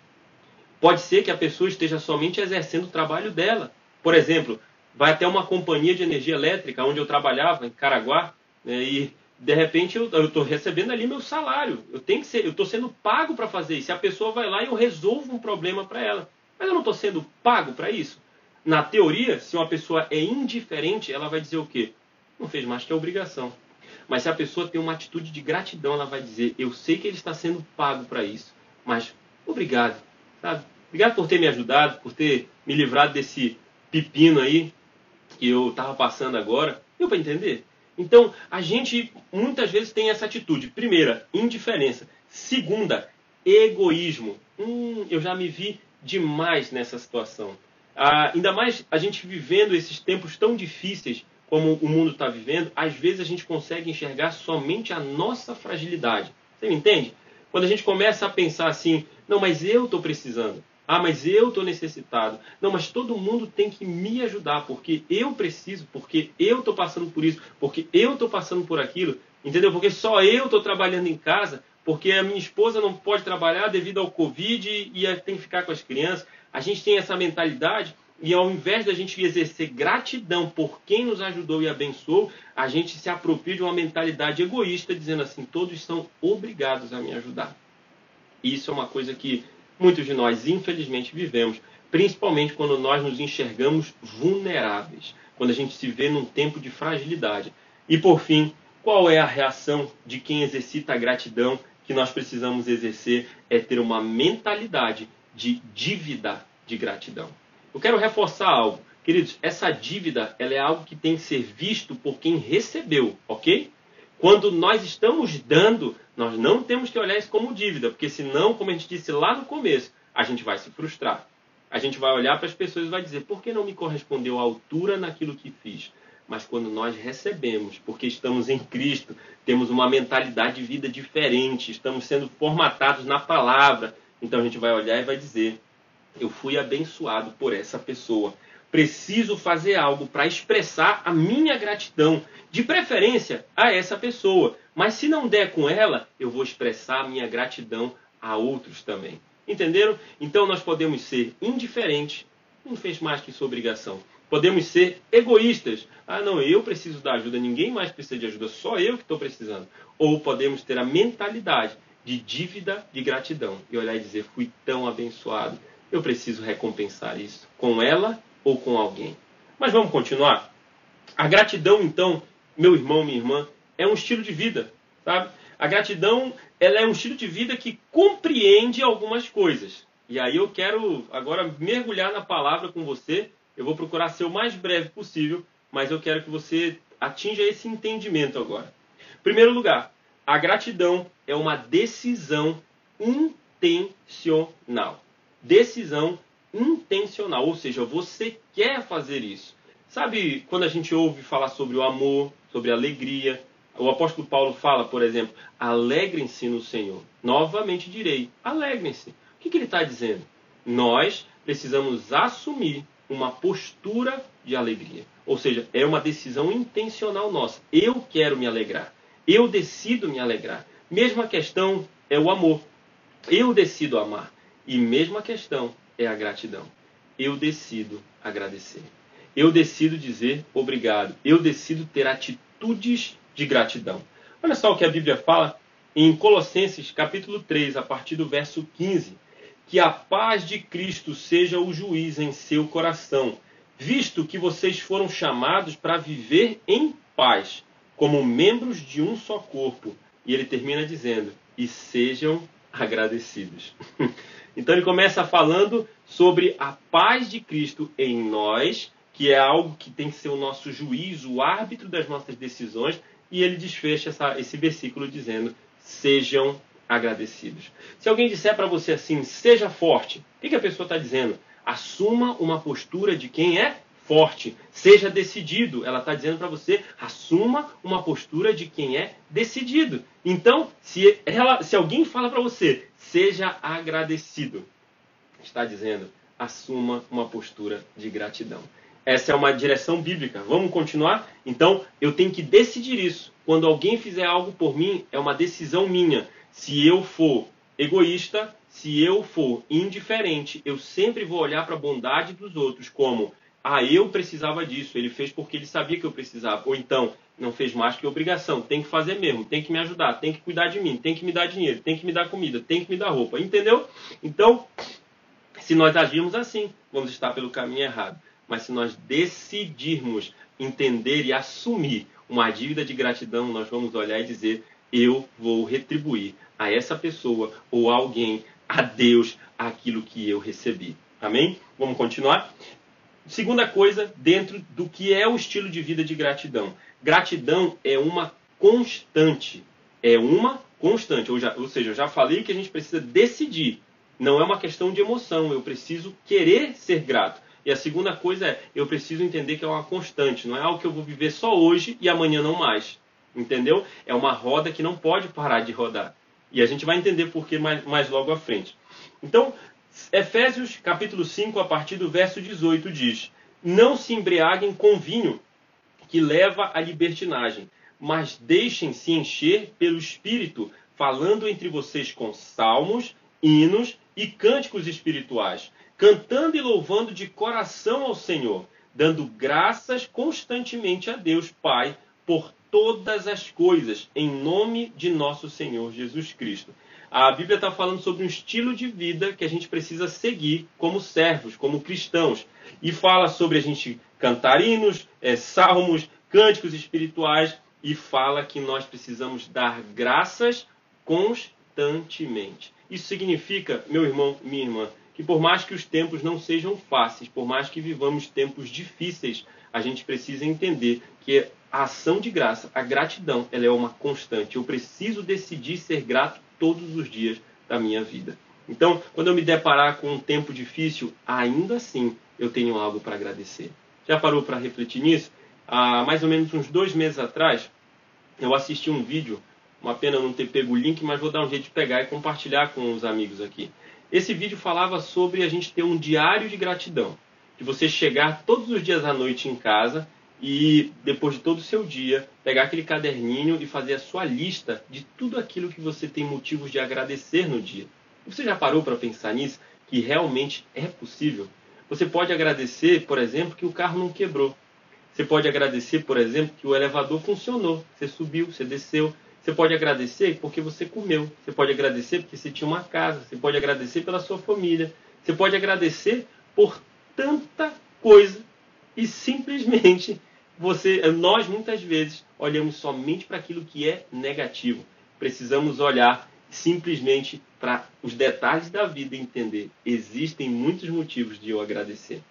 Pode ser que a pessoa esteja somente exercendo o trabalho dela. Por exemplo, vai até uma companhia de energia elétrica onde eu trabalhava, em Caraguá, né, e de repente eu estou recebendo ali meu salário. Eu tenho que ser, eu estou sendo pago para fazer isso. A pessoa vai lá e eu resolvo um problema para ela, mas eu não estou sendo pago para isso. Na teoria, se uma pessoa é indiferente, ela vai dizer o quê? Não fez mais que a obrigação. Mas se a pessoa tem uma atitude de gratidão, ela vai dizer: eu sei que ele está sendo pago para isso, mas obrigado, sabe? Obrigado por ter me ajudado, por ter me livrado desse pepino aí que eu estava passando agora. Deu para entender? Então, a gente muitas vezes tem essa atitude. Primeira, indiferença. Segunda, egoísmo. Hum, eu já me vi demais nessa situação. Ah, ainda mais a gente vivendo esses tempos tão difíceis como o mundo está vivendo, às vezes a gente consegue enxergar somente a nossa fragilidade. Você me entende? Quando a gente começa a pensar assim, não, mas eu estou precisando. Ah, mas eu estou necessitado. Não, mas todo mundo tem que me ajudar, porque eu preciso, porque eu estou passando por isso, porque eu estou passando por aquilo. Entendeu? Porque só eu estou trabalhando em casa, porque a minha esposa não pode trabalhar devido ao Covid e tem que ficar com as crianças. A gente tem essa mentalidade e ao invés da gente exercer gratidão por quem nos ajudou e abençoou, a gente se apropria de uma mentalidade egoísta, dizendo assim: todos são obrigados a me ajudar. Isso é uma coisa que muitos de nós, infelizmente, vivemos, principalmente quando nós nos enxergamos vulneráveis, quando a gente se vê num tempo de fragilidade. E por fim, qual é a reação de quem exercita a gratidão que nós precisamos exercer? É ter uma mentalidade de dívida de gratidão. Eu quero reforçar algo. Queridos, essa dívida ela é algo que tem que ser visto por quem recebeu, ok? Quando nós estamos dando, nós não temos que olhar isso como dívida, porque senão, como a gente disse lá no começo, a gente vai se frustrar. A gente vai olhar para as pessoas e vai dizer: por que não me correspondeu a altura naquilo que fiz? Mas quando nós recebemos, porque estamos em Cristo, temos uma mentalidade de vida diferente, estamos sendo formatados na palavra, então a gente vai olhar e vai dizer: eu fui abençoado por essa pessoa. Preciso fazer algo para expressar a minha gratidão, de preferência a essa pessoa. Mas se não der com ela, eu vou expressar a minha gratidão a outros também. Entenderam? Então nós podemos ser indiferentes, não fez mais que sua obrigação. Podemos ser egoístas. Ah, não, eu preciso da ajuda, ninguém mais precisa de ajuda, só eu que estou precisando. Ou podemos ter a mentalidade de dívida de gratidão e olhar e dizer: fui tão abençoado, eu preciso recompensar isso com ela ou com alguém. Mas vamos continuar? A gratidão, então, meu irmão, minha irmã, é um estilo de vida, sabe? A gratidão, ela é um estilo de vida que compreende algumas coisas. E aí eu quero agora mergulhar na palavra com você. Eu vou procurar ser o mais breve possível, mas eu quero que você atinja esse entendimento agora. Primeiro lugar, a gratidão é uma decisão intencional decisão intencional, ou seja, você quer fazer isso. Sabe quando a gente ouve falar sobre o amor, sobre a alegria? O apóstolo Paulo fala, por exemplo, alegrem-se no Senhor. Novamente direi, alegrem-se. O que, que ele está dizendo? Nós precisamos assumir uma postura de alegria. Ou seja, é uma decisão intencional nossa. Eu quero me alegrar. Eu decido me alegrar. Mesma questão é o amor. Eu decido amar. E mesma questão é a gratidão. Eu decido agradecer. Eu decido dizer obrigado. Eu decido ter atitudes de gratidão. Olha só o que a Bíblia fala em Colossenses capítulo 3, a partir do verso 15. Que a paz de Cristo seja o juiz em seu coração, visto que vocês foram chamados para viver em paz, como membros de um só corpo. E ele termina dizendo: e sejam agradecidos. Então ele começa falando sobre a paz de Cristo em nós, que é algo que tem que ser o nosso juiz, o árbitro das nossas decisões, e ele desfecha essa, esse versículo dizendo: sejam agradecidos. Se alguém disser para você assim, seja forte, o que, que a pessoa está dizendo? Assuma uma postura de quem é forte, seja decidido. Ela está dizendo para você, assuma uma postura de quem é decidido. Então, se, ela, se alguém fala para você, Seja agradecido. Está dizendo, assuma uma postura de gratidão. Essa é uma direção bíblica. Vamos continuar? Então, eu tenho que decidir isso. Quando alguém fizer algo por mim, é uma decisão minha. Se eu for egoísta, se eu for indiferente, eu sempre vou olhar para a bondade dos outros como ah, eu precisava disso, ele fez porque ele sabia que eu precisava. Ou então, não fez mais que obrigação, tem que fazer mesmo, tem que me ajudar, tem que cuidar de mim, tem que me dar dinheiro, tem que me dar comida, tem que me dar roupa. Entendeu? Então, se nós agirmos assim, vamos estar pelo caminho errado. Mas se nós decidirmos entender e assumir uma dívida de gratidão, nós vamos olhar e dizer: eu vou retribuir a essa pessoa ou alguém, a Deus, aquilo que eu recebi. Amém? Vamos continuar? Segunda coisa, dentro do que é o estilo de vida de gratidão. Gratidão é uma constante. É uma constante. Ou, já, ou seja, eu já falei que a gente precisa decidir. Não é uma questão de emoção. Eu preciso querer ser grato. E a segunda coisa é, eu preciso entender que é uma constante. Não é algo que eu vou viver só hoje e amanhã não mais. Entendeu? É uma roda que não pode parar de rodar. E a gente vai entender por que mais, mais logo à frente. Então, Efésios capítulo 5, a partir do verso 18, diz: Não se embriaguem com vinho, que leva à libertinagem, mas deixem-se encher pelo Espírito, falando entre vocês com salmos, hinos e cânticos espirituais, cantando e louvando de coração ao Senhor, dando graças constantemente a Deus Pai por todas as coisas, em nome de nosso Senhor Jesus Cristo a Bíblia está falando sobre um estilo de vida que a gente precisa seguir como servos, como cristãos. E fala sobre a gente cantar hinos, é, salmos, cânticos espirituais. E fala que nós precisamos dar graças constantemente. Isso significa, meu irmão, minha irmã, que por mais que os tempos não sejam fáceis, por mais que vivamos tempos difíceis, a gente precisa entender que a ação de graça, a gratidão, ela é uma constante. Eu preciso decidir ser grato todos os dias da minha vida. Então, quando eu me deparar com um tempo difícil, ainda assim eu tenho algo para agradecer. Já parou para refletir nisso? Há mais ou menos uns dois meses atrás, eu assisti um vídeo, uma pena não ter pego o link, mas vou dar um jeito de pegar e compartilhar com os amigos aqui. Esse vídeo falava sobre a gente ter um diário de gratidão, de você chegar todos os dias à noite em casa e depois de todo o seu dia, pegar aquele caderninho e fazer a sua lista de tudo aquilo que você tem motivos de agradecer no dia. Você já parou para pensar nisso? Que realmente é possível? Você pode agradecer, por exemplo, que o carro não quebrou. Você pode agradecer, por exemplo, que o elevador funcionou. Você subiu, você desceu. Você pode agradecer porque você comeu. Você pode agradecer porque você tinha uma casa. Você pode agradecer pela sua família. Você pode agradecer por tanta coisa e simplesmente você, nós muitas vezes olhamos somente para aquilo que é negativo. Precisamos olhar simplesmente para os detalhes da vida e entender. Existem muitos motivos de eu agradecer.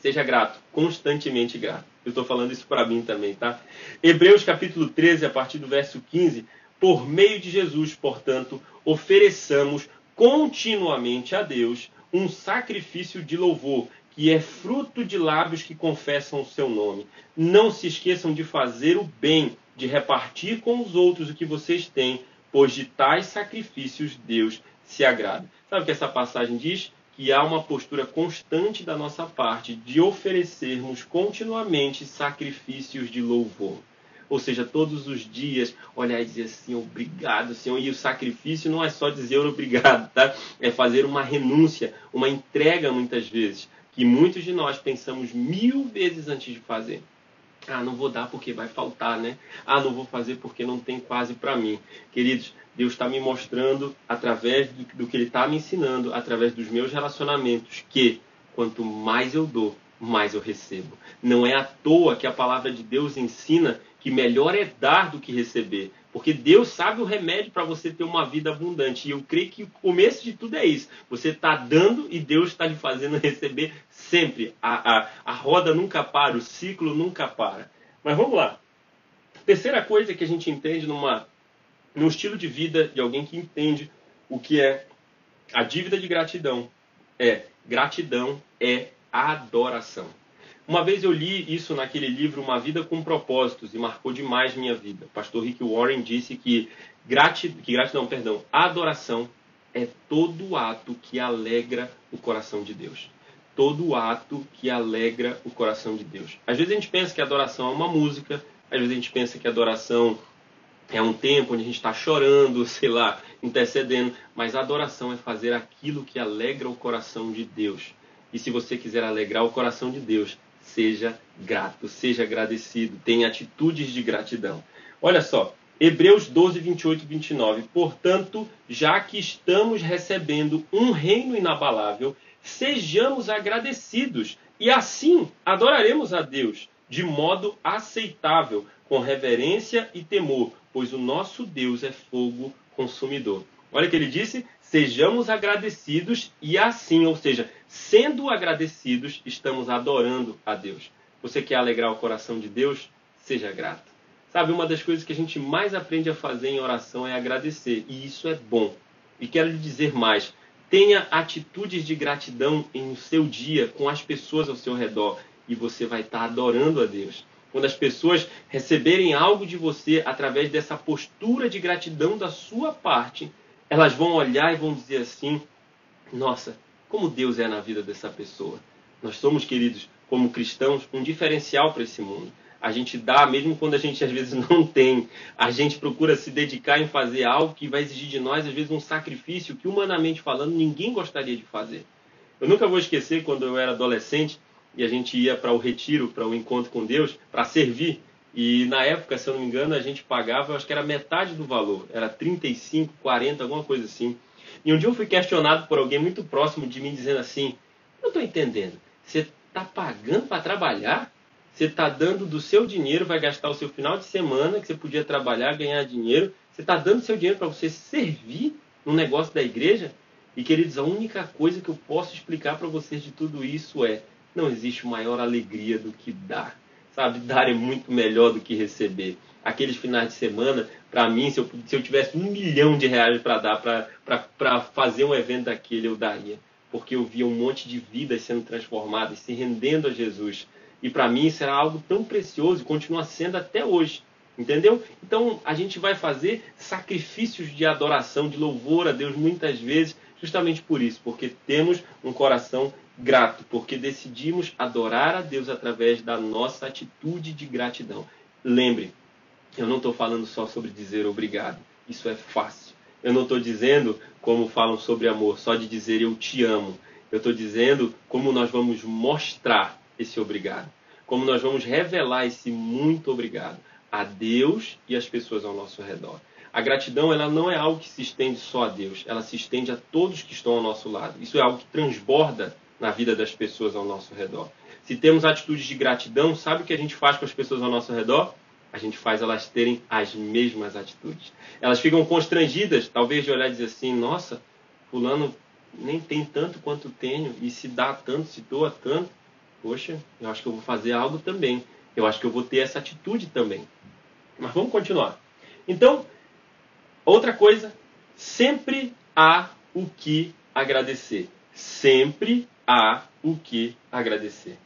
Seja grato, constantemente grato. Eu estou falando isso para mim também, tá? Hebreus capítulo 13, a partir do verso 15. Por meio de Jesus, portanto, ofereçamos continuamente a Deus um sacrifício de louvor, que é fruto de lábios que confessam o seu nome. Não se esqueçam de fazer o bem, de repartir com os outros o que vocês têm, pois de tais sacrifícios Deus se agrada. Sabe o que essa passagem diz? Que há uma postura constante da nossa parte de oferecermos continuamente sacrifícios de louvor. Ou seja, todos os dias olhar e dizer assim, obrigado, Senhor. E o sacrifício não é só dizer obrigado, tá? É fazer uma renúncia, uma entrega muitas vezes que muitos de nós pensamos mil vezes antes de fazer. Ah, não vou dar porque vai faltar, né? Ah, não vou fazer porque não tem quase para mim. Queridos, Deus está me mostrando através do, do que Ele está me ensinando, através dos meus relacionamentos, que quanto mais eu dou, mais eu recebo. Não é à toa que a palavra de Deus ensina que melhor é dar do que receber. Porque Deus sabe o remédio para você ter uma vida abundante. E eu creio que o começo de tudo é isso. Você está dando e Deus está lhe fazendo receber sempre. A, a, a roda nunca para, o ciclo nunca para. Mas vamos lá. Terceira coisa que a gente entende numa, num estilo de vida de alguém que entende o que é a dívida de gratidão é gratidão é adoração. Uma vez eu li isso naquele livro Uma Vida com Propósitos e marcou demais minha vida. Pastor Rick Warren disse que, grati, que gratidão, perdão, adoração é todo ato que alegra o coração de Deus. Todo ato que alegra o coração de Deus. Às vezes a gente pensa que adoração é uma música, às vezes a gente pensa que adoração é um tempo onde a gente está chorando, sei lá, intercedendo, mas adoração é fazer aquilo que alegra o coração de Deus. E se você quiser alegrar o coração de Deus, seja grato, seja agradecido, tenha atitudes de gratidão. Olha só, Hebreus 12, 28 e 29. Portanto, já que estamos recebendo um reino inabalável, sejamos agradecidos e assim adoraremos a Deus de modo aceitável, com reverência e temor, pois o nosso Deus é fogo consumidor. Olha o que ele disse: sejamos agradecidos e assim, ou seja, sendo agradecidos, estamos adorando a Deus. Você quer alegrar o coração de Deus? Seja grato. Sabe, uma das coisas que a gente mais aprende a fazer em oração é agradecer, e isso é bom. E quero lhe dizer mais: tenha atitudes de gratidão em seu dia com as pessoas ao seu redor, e você vai estar adorando a Deus. Quando as pessoas receberem algo de você através dessa postura de gratidão da sua parte, elas vão olhar e vão dizer assim: nossa, como Deus é na vida dessa pessoa. Nós somos, queridos, como cristãos, um diferencial para esse mundo. A gente dá, mesmo quando a gente às vezes não tem. A gente procura se dedicar em fazer algo que vai exigir de nós, às vezes, um sacrifício que, humanamente falando, ninguém gostaria de fazer. Eu nunca vou esquecer quando eu era adolescente e a gente ia para o retiro, para o encontro com Deus, para servir. E na época, se eu não me engano, a gente pagava, acho que era metade do valor, era 35, 40, alguma coisa assim. E um dia eu fui questionado por alguém muito próximo de mim, dizendo assim: Eu estou entendendo, você está pagando para trabalhar? Você está dando do seu dinheiro, vai gastar o seu final de semana, que você podia trabalhar, ganhar dinheiro. Você está dando seu dinheiro para você servir no negócio da igreja? E queridos, a única coisa que eu posso explicar para vocês de tudo isso é: não existe maior alegria do que dar. Sabe, dar é muito melhor do que receber. Aqueles finais de semana, para mim, se eu, se eu tivesse um milhão de reais para dar para fazer um evento daquele, eu daria. Porque eu via um monte de vidas sendo transformadas, se rendendo a Jesus. E para mim isso era algo tão precioso e continua sendo até hoje. Entendeu? Então a gente vai fazer sacrifícios de adoração, de louvor a Deus muitas vezes, justamente por isso, porque temos um coração grato, porque decidimos adorar a Deus através da nossa atitude de gratidão. Lembre, eu não estou falando só sobre dizer obrigado, isso é fácil. Eu não estou dizendo, como falam sobre amor, só de dizer eu te amo. Eu estou dizendo como nós vamos mostrar esse obrigado, como nós vamos revelar esse muito obrigado a Deus e às pessoas ao nosso redor. A gratidão ela não é algo que se estende só a Deus, ela se estende a todos que estão ao nosso lado. Isso é algo que transborda na vida das pessoas ao nosso redor. Se temos atitudes de gratidão, sabe o que a gente faz com as pessoas ao nosso redor? A gente faz elas terem as mesmas atitudes. Elas ficam constrangidas, talvez de olhar e dizer assim: nossa, Fulano nem tem tanto quanto tenho, e se dá tanto, se doa tanto. Poxa, eu acho que eu vou fazer algo também. Eu acho que eu vou ter essa atitude também. Mas vamos continuar. Então, outra coisa, sempre há o que agradecer. Sempre há o que agradecer.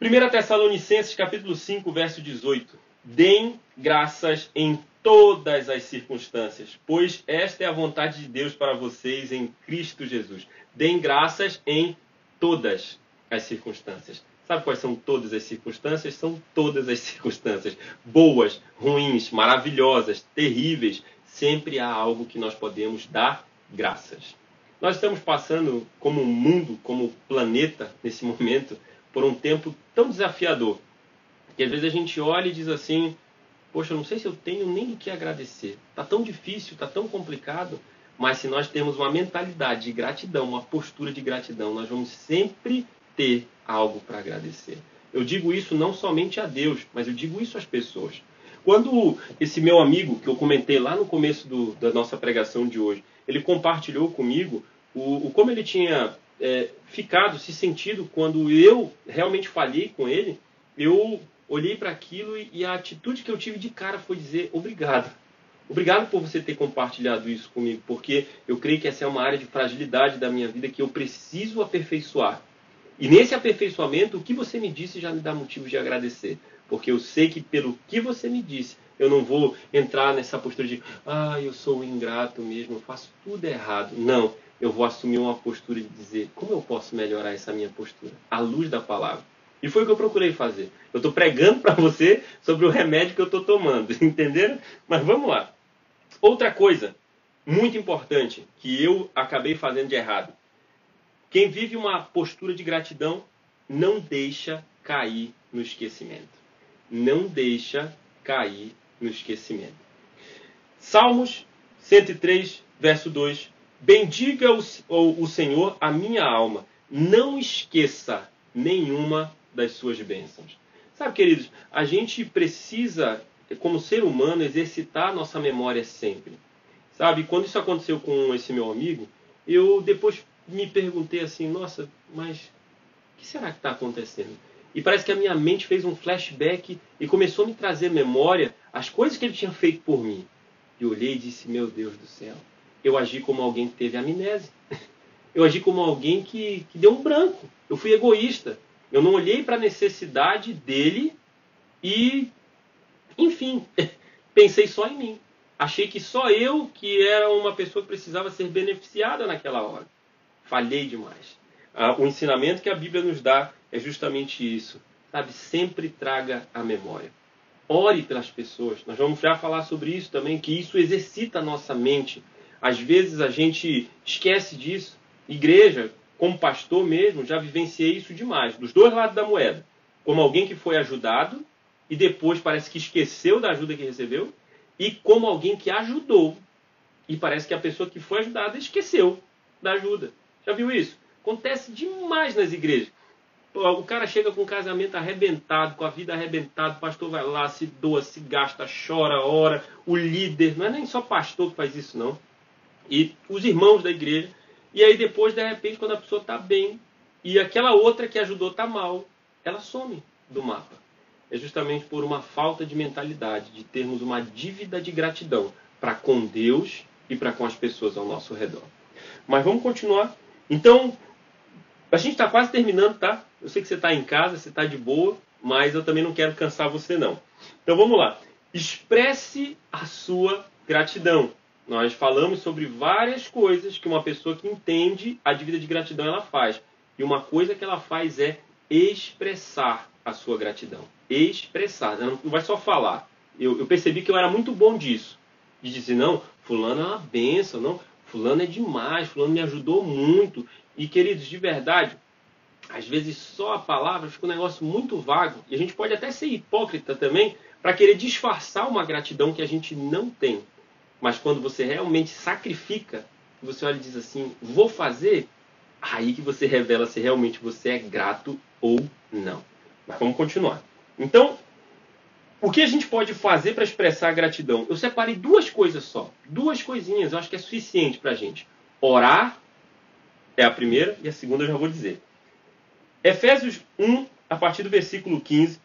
1 Tessalonicenses capítulo 5, verso 18. Deem graças em todas as circunstâncias, pois esta é a vontade de Deus para vocês em Cristo Jesus. Deem graças em todas as circunstâncias. Sabe quais são todas as circunstâncias? São todas as circunstâncias. Boas, ruins, maravilhosas, terríveis. Sempre há algo que nós podemos dar graças. Nós estamos passando, como mundo, como planeta, nesse momento, por um tempo tão desafiador. Que às vezes a gente olha e diz assim: Poxa, não sei se eu tenho nem o que agradecer. Está tão difícil, está tão complicado. Mas se nós temos uma mentalidade de gratidão, uma postura de gratidão, nós vamos sempre ter algo para agradecer. Eu digo isso não somente a Deus, mas eu digo isso às pessoas. Quando esse meu amigo, que eu comentei lá no começo do, da nossa pregação de hoje, ele compartilhou comigo o, o como ele tinha é, ficado, se sentido quando eu realmente falhei com ele, eu olhei para aquilo e, e a atitude que eu tive de cara foi dizer obrigado. Obrigado por você ter compartilhado isso comigo, porque eu creio que essa é uma área de fragilidade da minha vida que eu preciso aperfeiçoar. E nesse aperfeiçoamento, o que você me disse já me dá motivo de agradecer. Porque eu sei que pelo que você me disse, eu não vou entrar nessa postura de, ah, eu sou um ingrato mesmo, eu faço tudo errado. Não, eu vou assumir uma postura de dizer, como eu posso melhorar essa minha postura? À luz da palavra. E foi o que eu procurei fazer. Eu estou pregando para você sobre o remédio que eu estou tomando, entenderam? Mas vamos lá. Outra coisa muito importante que eu acabei fazendo de errado. Quem vive uma postura de gratidão não deixa cair no esquecimento. Não deixa cair no esquecimento. Salmos 103, verso 2. Bendiga o, o Senhor a minha alma. Não esqueça nenhuma das suas bênçãos. Sabe, queridos, a gente precisa, como ser humano, exercitar nossa memória sempre. Sabe, quando isso aconteceu com esse meu amigo, eu depois me perguntei assim, nossa, mas o que será que está acontecendo? E parece que a minha mente fez um flashback e começou a me trazer memória as coisas que ele tinha feito por mim. E olhei e disse, meu Deus do céu, eu agi como alguém que teve amnésia. Eu agi como alguém que, que deu um branco. Eu fui egoísta. Eu não olhei para a necessidade dele e, enfim, pensei só em mim. Achei que só eu que era uma pessoa que precisava ser beneficiada naquela hora falhei demais. Ah, o ensinamento que a Bíblia nos dá é justamente isso. Sabe, sempre traga a memória. Ore pelas pessoas. Nós vamos já falar sobre isso também, que isso exercita a nossa mente. Às vezes a gente esquece disso. Igreja, como pastor mesmo, já vivenciei isso demais, dos dois lados da moeda. Como alguém que foi ajudado e depois parece que esqueceu da ajuda que recebeu, e como alguém que ajudou e parece que a pessoa que foi ajudada esqueceu da ajuda. Já viu isso? Acontece demais nas igrejas. O cara chega com o casamento arrebentado, com a vida arrebentada, o pastor vai lá, se doa, se gasta, chora, ora. O líder, não é nem só pastor que faz isso, não. E os irmãos da igreja E aí depois, de repente, quando a pessoa está bem e aquela outra que ajudou está mal, ela some do mapa. É justamente por uma falta de mentalidade, de termos uma dívida de gratidão para com Deus e para com as pessoas ao nosso redor. Mas vamos continuar. Então, a gente está quase terminando, tá? Eu sei que você está em casa, você está de boa, mas eu também não quero cansar você, não. Então vamos lá. Expresse a sua gratidão. Nós falamos sobre várias coisas que uma pessoa que entende a dívida de gratidão ela faz. E uma coisa que ela faz é expressar a sua gratidão. Expressar. Ela não vai só falar. Eu, eu percebi que eu era muito bom disso. De dizer, não, fulano é uma benção, não, fulano é demais, fulano me ajudou muito. E, queridos, de verdade, às vezes só a palavra fica um negócio muito vago. E a gente pode até ser hipócrita também para querer disfarçar uma gratidão que a gente não tem. Mas quando você realmente sacrifica, você olha e diz assim, vou fazer, aí que você revela se realmente você é grato ou não. Mas vamos continuar. Então, o que a gente pode fazer para expressar a gratidão? Eu separei duas coisas só. Duas coisinhas, eu acho que é suficiente para a gente. Orar é a primeira e a segunda eu já vou dizer. Efésios 1, a partir do versículo 15.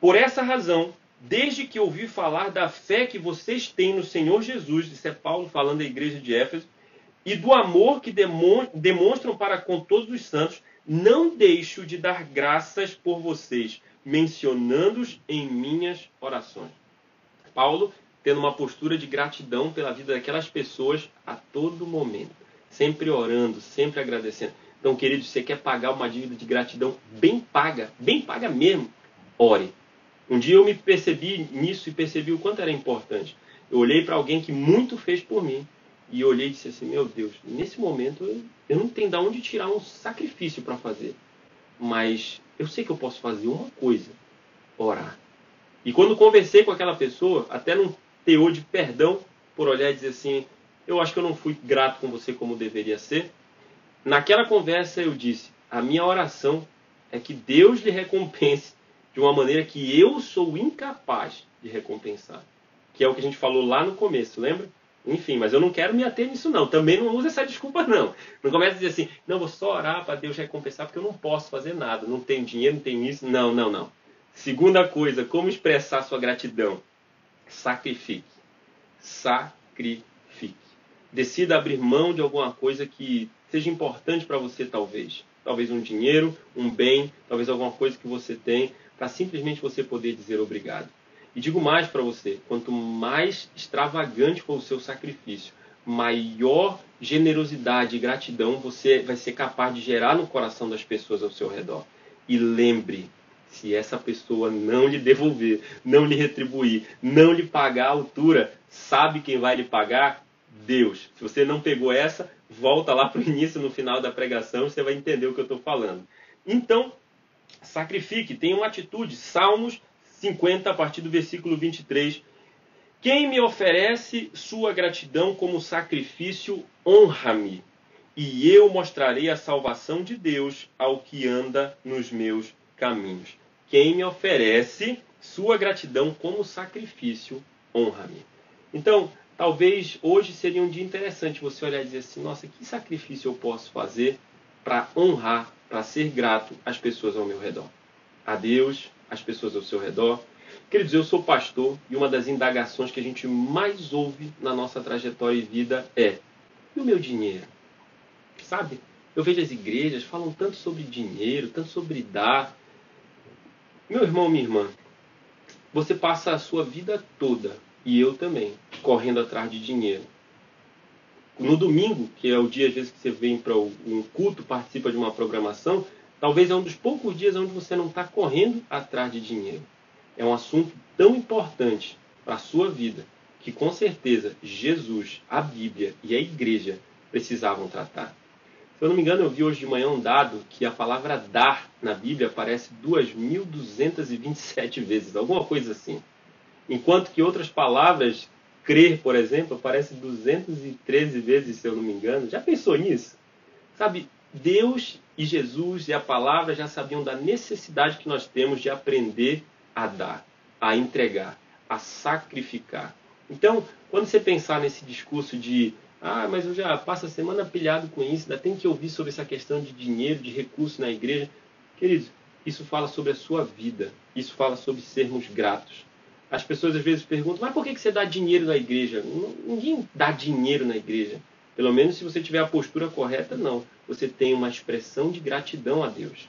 Por essa razão, desde que ouvi falar da fé que vocês têm no Senhor Jesus, isso é Paulo falando à igreja de Éfeso, e do amor que demonstram para com todos os santos, não deixo de dar graças por vocês, mencionando-os em minhas orações. Paulo tendo uma postura de gratidão pela vida daquelas pessoas a todo momento, sempre orando, sempre agradecendo. Então, querido, você quer pagar uma dívida de gratidão bem paga, bem paga mesmo, ore. Um dia eu me percebi nisso e percebi o quanto era importante. Eu olhei para alguém que muito fez por mim e olhei e disse assim: Meu Deus, nesse momento eu, não tenho de onde tirar um sacrifício para fazer. Mas eu sei que eu posso fazer uma coisa: orar. E quando conversei com aquela pessoa, até num teor de perdão, por olhar e dizer assim: Eu acho que eu não fui grato com você como deveria ser Naquela conversa eu disse: a minha oração é que Deus lhe recompense de uma maneira que eu sou incapaz de recompensar. Que é o que a gente falou lá no começo, lembra? Enfim, mas eu não quero me ater nisso não. Também não usa essa desculpa não. Não comece a dizer assim, não, vou só orar para Deus recompensar porque eu não posso fazer nada. Não tenho dinheiro, não tenho isso. Não, não, não. Segunda coisa, como expressar sua gratidão? Sacrifique. Sacrifique. Decida abrir mão de alguma coisa que seja importante para você, talvez. Talvez um dinheiro, um bem, talvez alguma coisa que você tem, para simplesmente você poder dizer obrigado. E digo mais para você: quanto mais extravagante for o seu sacrifício, maior generosidade e gratidão você vai ser capaz de gerar no coração das pessoas ao seu redor. E lembre, se essa pessoa não lhe devolver, não lhe retribuir, não lhe pagar a altura, sabe quem vai lhe pagar? Deus. Se você não pegou essa, volta lá para o início, no final da pregação, você vai entender o que eu estou falando. Então, sacrifique, tenha uma atitude. Salmos 50, a partir do versículo 23. Quem me oferece sua gratidão como sacrifício, honra-me, e eu mostrarei a salvação de Deus ao que anda nos meus caminhos. Quem me oferece sua gratidão como sacrifício, honra-me. Então, Talvez hoje seria um dia interessante você olhar e dizer assim: nossa, que sacrifício eu posso fazer para honrar, para ser grato às pessoas ao meu redor? A Deus, às pessoas ao seu redor. Queridos, eu sou pastor e uma das indagações que a gente mais ouve na nossa trajetória e vida é: e o meu dinheiro? Sabe? Eu vejo as igrejas falam tanto sobre dinheiro, tanto sobre dar. Meu irmão, minha irmã, você passa a sua vida toda e eu também, correndo atrás de dinheiro. No domingo, que é o dia às vezes que você vem para um culto, participa de uma programação, talvez é um dos poucos dias onde você não está correndo atrás de dinheiro. É um assunto tão importante para a sua vida que com certeza Jesus, a Bíblia e a igreja precisavam tratar. Se eu não me engano, eu vi hoje de manhã um dado que a palavra dar na Bíblia aparece 2.227 vezes, alguma coisa assim. Enquanto que outras palavras, crer, por exemplo, aparece 213 vezes, se eu não me engano. Já pensou nisso? Sabe, Deus e Jesus e a palavra já sabiam da necessidade que nós temos de aprender a dar, a entregar, a sacrificar. Então, quando você pensar nesse discurso de Ah, mas eu já passo a semana pilhado com isso, ainda tem que ouvir sobre essa questão de dinheiro, de recurso na igreja. Queridos, isso fala sobre a sua vida, isso fala sobre sermos gratos. As pessoas às vezes perguntam, mas por que você dá dinheiro na igreja? Ninguém dá dinheiro na igreja. Pelo menos se você tiver a postura correta, não. Você tem uma expressão de gratidão a Deus.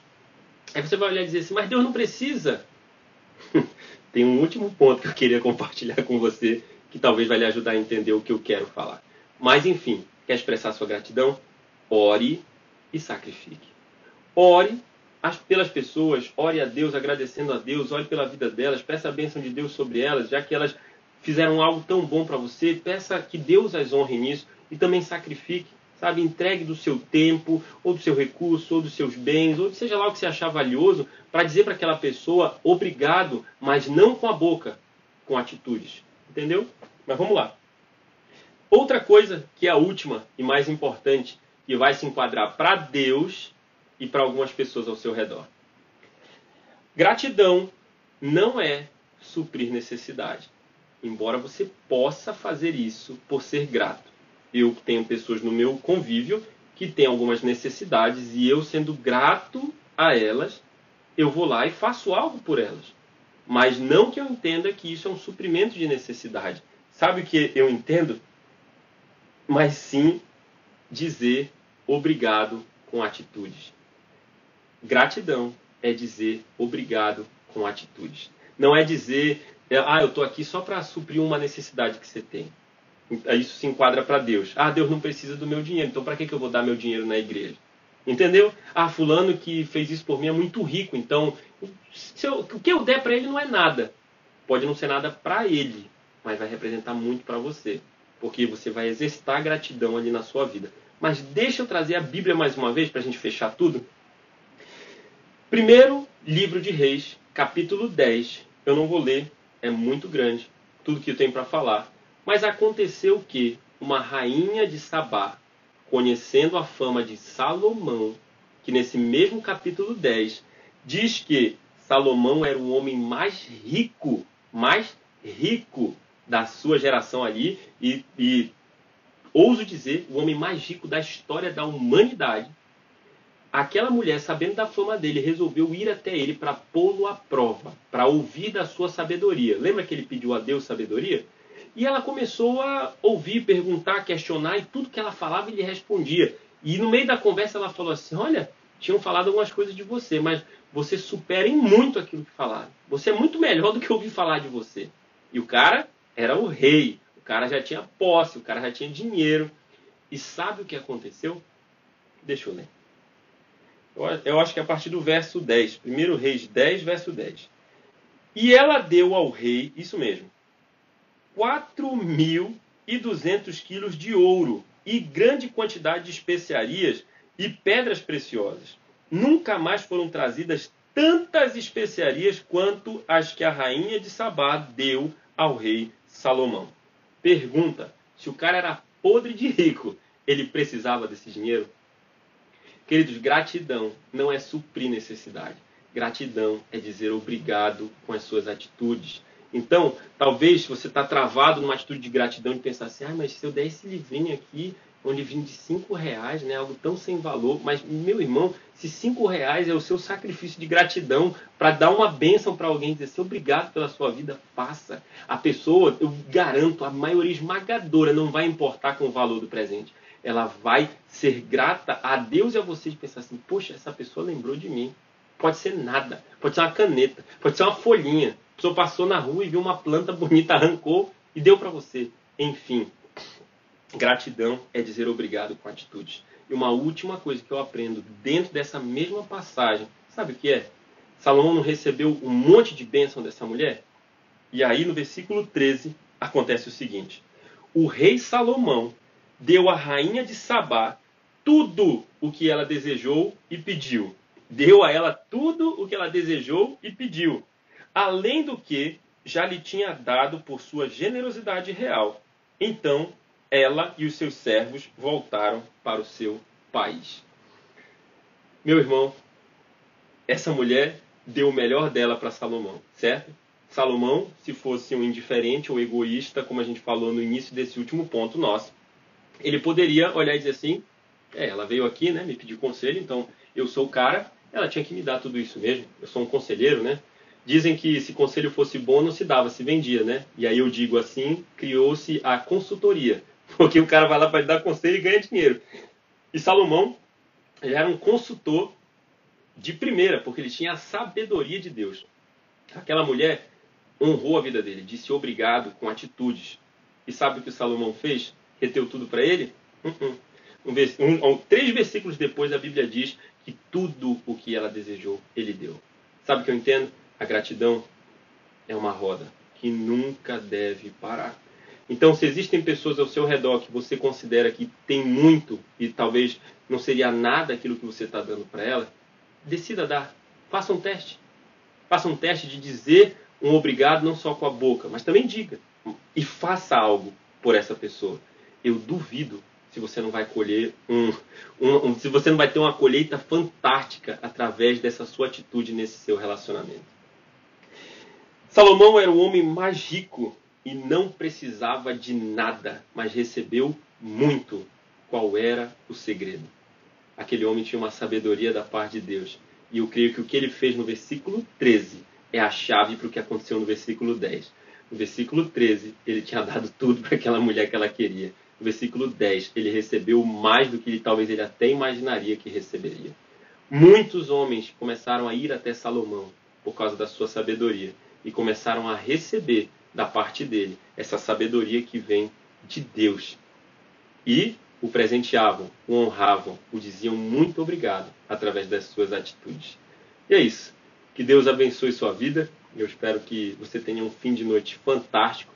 Aí você vai olhar e dizer assim, mas Deus não precisa. tem um último ponto que eu queria compartilhar com você, que talvez vai lhe ajudar a entender o que eu quero falar. Mas enfim, quer expressar sua gratidão? Ore e sacrifique. Ore pelas pessoas, ore a Deus, agradecendo a Deus, ore pela vida delas, peça a bênção de Deus sobre elas, já que elas fizeram algo tão bom para você, peça que Deus as honre nisso e também sacrifique, sabe? Entregue do seu tempo, ou do seu recurso, ou dos seus bens, ou seja lá o que você achar valioso, para dizer para aquela pessoa obrigado, mas não com a boca, com atitudes. Entendeu? Mas vamos lá. Outra coisa que é a última e mais importante, e vai se enquadrar para Deus e para algumas pessoas ao seu redor. Gratidão não é suprir necessidade, embora você possa fazer isso por ser grato. Eu tenho pessoas no meu convívio que têm algumas necessidades e eu, sendo grato a elas, eu vou lá e faço algo por elas. Mas não que eu entenda que isso é um suprimento de necessidade. Sabe o que eu entendo? Mas sim dizer obrigado com atitudes. Gratidão é dizer obrigado com atitudes. Não é dizer, é, ah, eu estou aqui só para suprir uma necessidade que você tem. Isso se enquadra para Deus. Ah, Deus não precisa do meu dinheiro, então para que, que eu vou dar meu dinheiro na igreja? Entendeu? Ah, fulano que fez isso por mim é muito rico, então eu, o que eu der para ele não é nada. Pode não ser nada para ele, mas vai representar muito para você, porque você vai exercitar gratidão ali na sua vida. Mas deixa eu trazer a Bíblia mais uma vez para a gente fechar tudo. Primeiro livro de Reis, capítulo 10. Eu não vou ler, é muito grande, tudo que eu tenho para falar. Mas aconteceu que uma rainha de Sabá, conhecendo a fama de Salomão, que nesse mesmo capítulo 10 diz que Salomão era o homem mais rico, mais rico da sua geração ali, e, e ouso dizer, o homem mais rico da história da humanidade aquela mulher, sabendo da fama dele, resolveu ir até ele para pô-lo à prova, para ouvir da sua sabedoria. Lembra que ele pediu a Deus sabedoria? E ela começou a ouvir, perguntar, questionar, e tudo que ela falava ele respondia. E no meio da conversa ela falou assim: Olha, tinham falado algumas coisas de você, mas você supera em muito aquilo que falaram. Você é muito melhor do que ouvir falar de você. E o cara era o rei, o cara já tinha posse, o cara já tinha dinheiro. E sabe o que aconteceu? Deixa eu ler. Eu acho que é a partir do verso 10. 1 Reis 10, verso 10. E ela deu ao rei, isso mesmo, 4.200 quilos de ouro e grande quantidade de especiarias e pedras preciosas. Nunca mais foram trazidas tantas especiarias quanto as que a rainha de Sabá deu ao rei Salomão. Pergunta: se o cara era podre de rico, ele precisava desse dinheiro? Queridos, gratidão não é suprir necessidade. Gratidão é dizer obrigado com as suas atitudes. Então, talvez você está travado numa atitude de gratidão e pensar assim, ah, mas se eu der esse livrinho aqui, um livrinho de cinco reais, né, algo tão sem valor, mas meu irmão, se cinco reais é o seu sacrifício de gratidão para dar uma bênção para alguém, dizer assim, obrigado pela sua vida, faça. A pessoa, eu garanto, a maioria esmagadora não vai importar com o valor do presente ela vai ser grata a Deus e a você de pensar assim: poxa, essa pessoa lembrou de mim. Pode ser nada, pode ser uma caneta, pode ser uma folhinha. A pessoa passou na rua e viu uma planta bonita, arrancou e deu para você. Enfim, gratidão é dizer obrigado com atitude. E uma última coisa que eu aprendo dentro dessa mesma passagem, sabe o que é? Salomão não recebeu um monte de bênção dessa mulher? E aí no versículo 13 acontece o seguinte: o rei Salomão deu à rainha de Sabá tudo o que ela desejou e pediu. Deu a ela tudo o que ela desejou e pediu, além do que já lhe tinha dado por sua generosidade real. Então ela e os seus servos voltaram para o seu país. Meu irmão, essa mulher deu o melhor dela para Salomão, certo? Salomão, se fosse um indiferente ou egoísta, como a gente falou no início desse último ponto nosso, ele poderia olhar e dizer assim: é, ela veio aqui, né, me pediu conselho, então eu sou o cara, ela tinha que me dar tudo isso mesmo. Eu sou um conselheiro, né? Dizem que se conselho fosse bom, não se dava, se vendia, né? E aí eu digo assim, criou-se a consultoria. Porque o cara vai lá para dar conselho e ganha dinheiro. E Salomão era um consultor de primeira, porque ele tinha a sabedoria de Deus. Aquela mulher honrou a vida dele, disse obrigado com atitudes. E sabe o que Salomão fez? Reteu tudo para ele? Uh-uh. Um, um, três versículos depois a Bíblia diz que tudo o que ela desejou, ele deu. Sabe o que eu entendo? A gratidão é uma roda que nunca deve parar. Então, se existem pessoas ao seu redor que você considera que tem muito e talvez não seria nada aquilo que você está dando para ela, decida dar. Faça um teste. Faça um teste de dizer um obrigado não só com a boca, mas também diga. E faça algo por essa pessoa. Eu duvido se você não vai colher um, um, um, se você não vai ter uma colheita fantástica através dessa sua atitude nesse seu relacionamento. Salomão era o homem mais rico e não precisava de nada, mas recebeu muito. Qual era o segredo? Aquele homem tinha uma sabedoria da parte de Deus. E eu creio que o que ele fez no versículo 13 é a chave para o que aconteceu no versículo 10. No versículo 13, ele tinha dado tudo para aquela mulher que ela queria versículo 10, ele recebeu mais do que ele, talvez ele até imaginaria que receberia. Muitos homens começaram a ir até Salomão por causa da sua sabedoria e começaram a receber da parte dele essa sabedoria que vem de Deus. E o presenteavam, o honravam, o diziam muito obrigado através das suas atitudes. E é isso. Que Deus abençoe sua vida. Eu espero que você tenha um fim de noite fantástico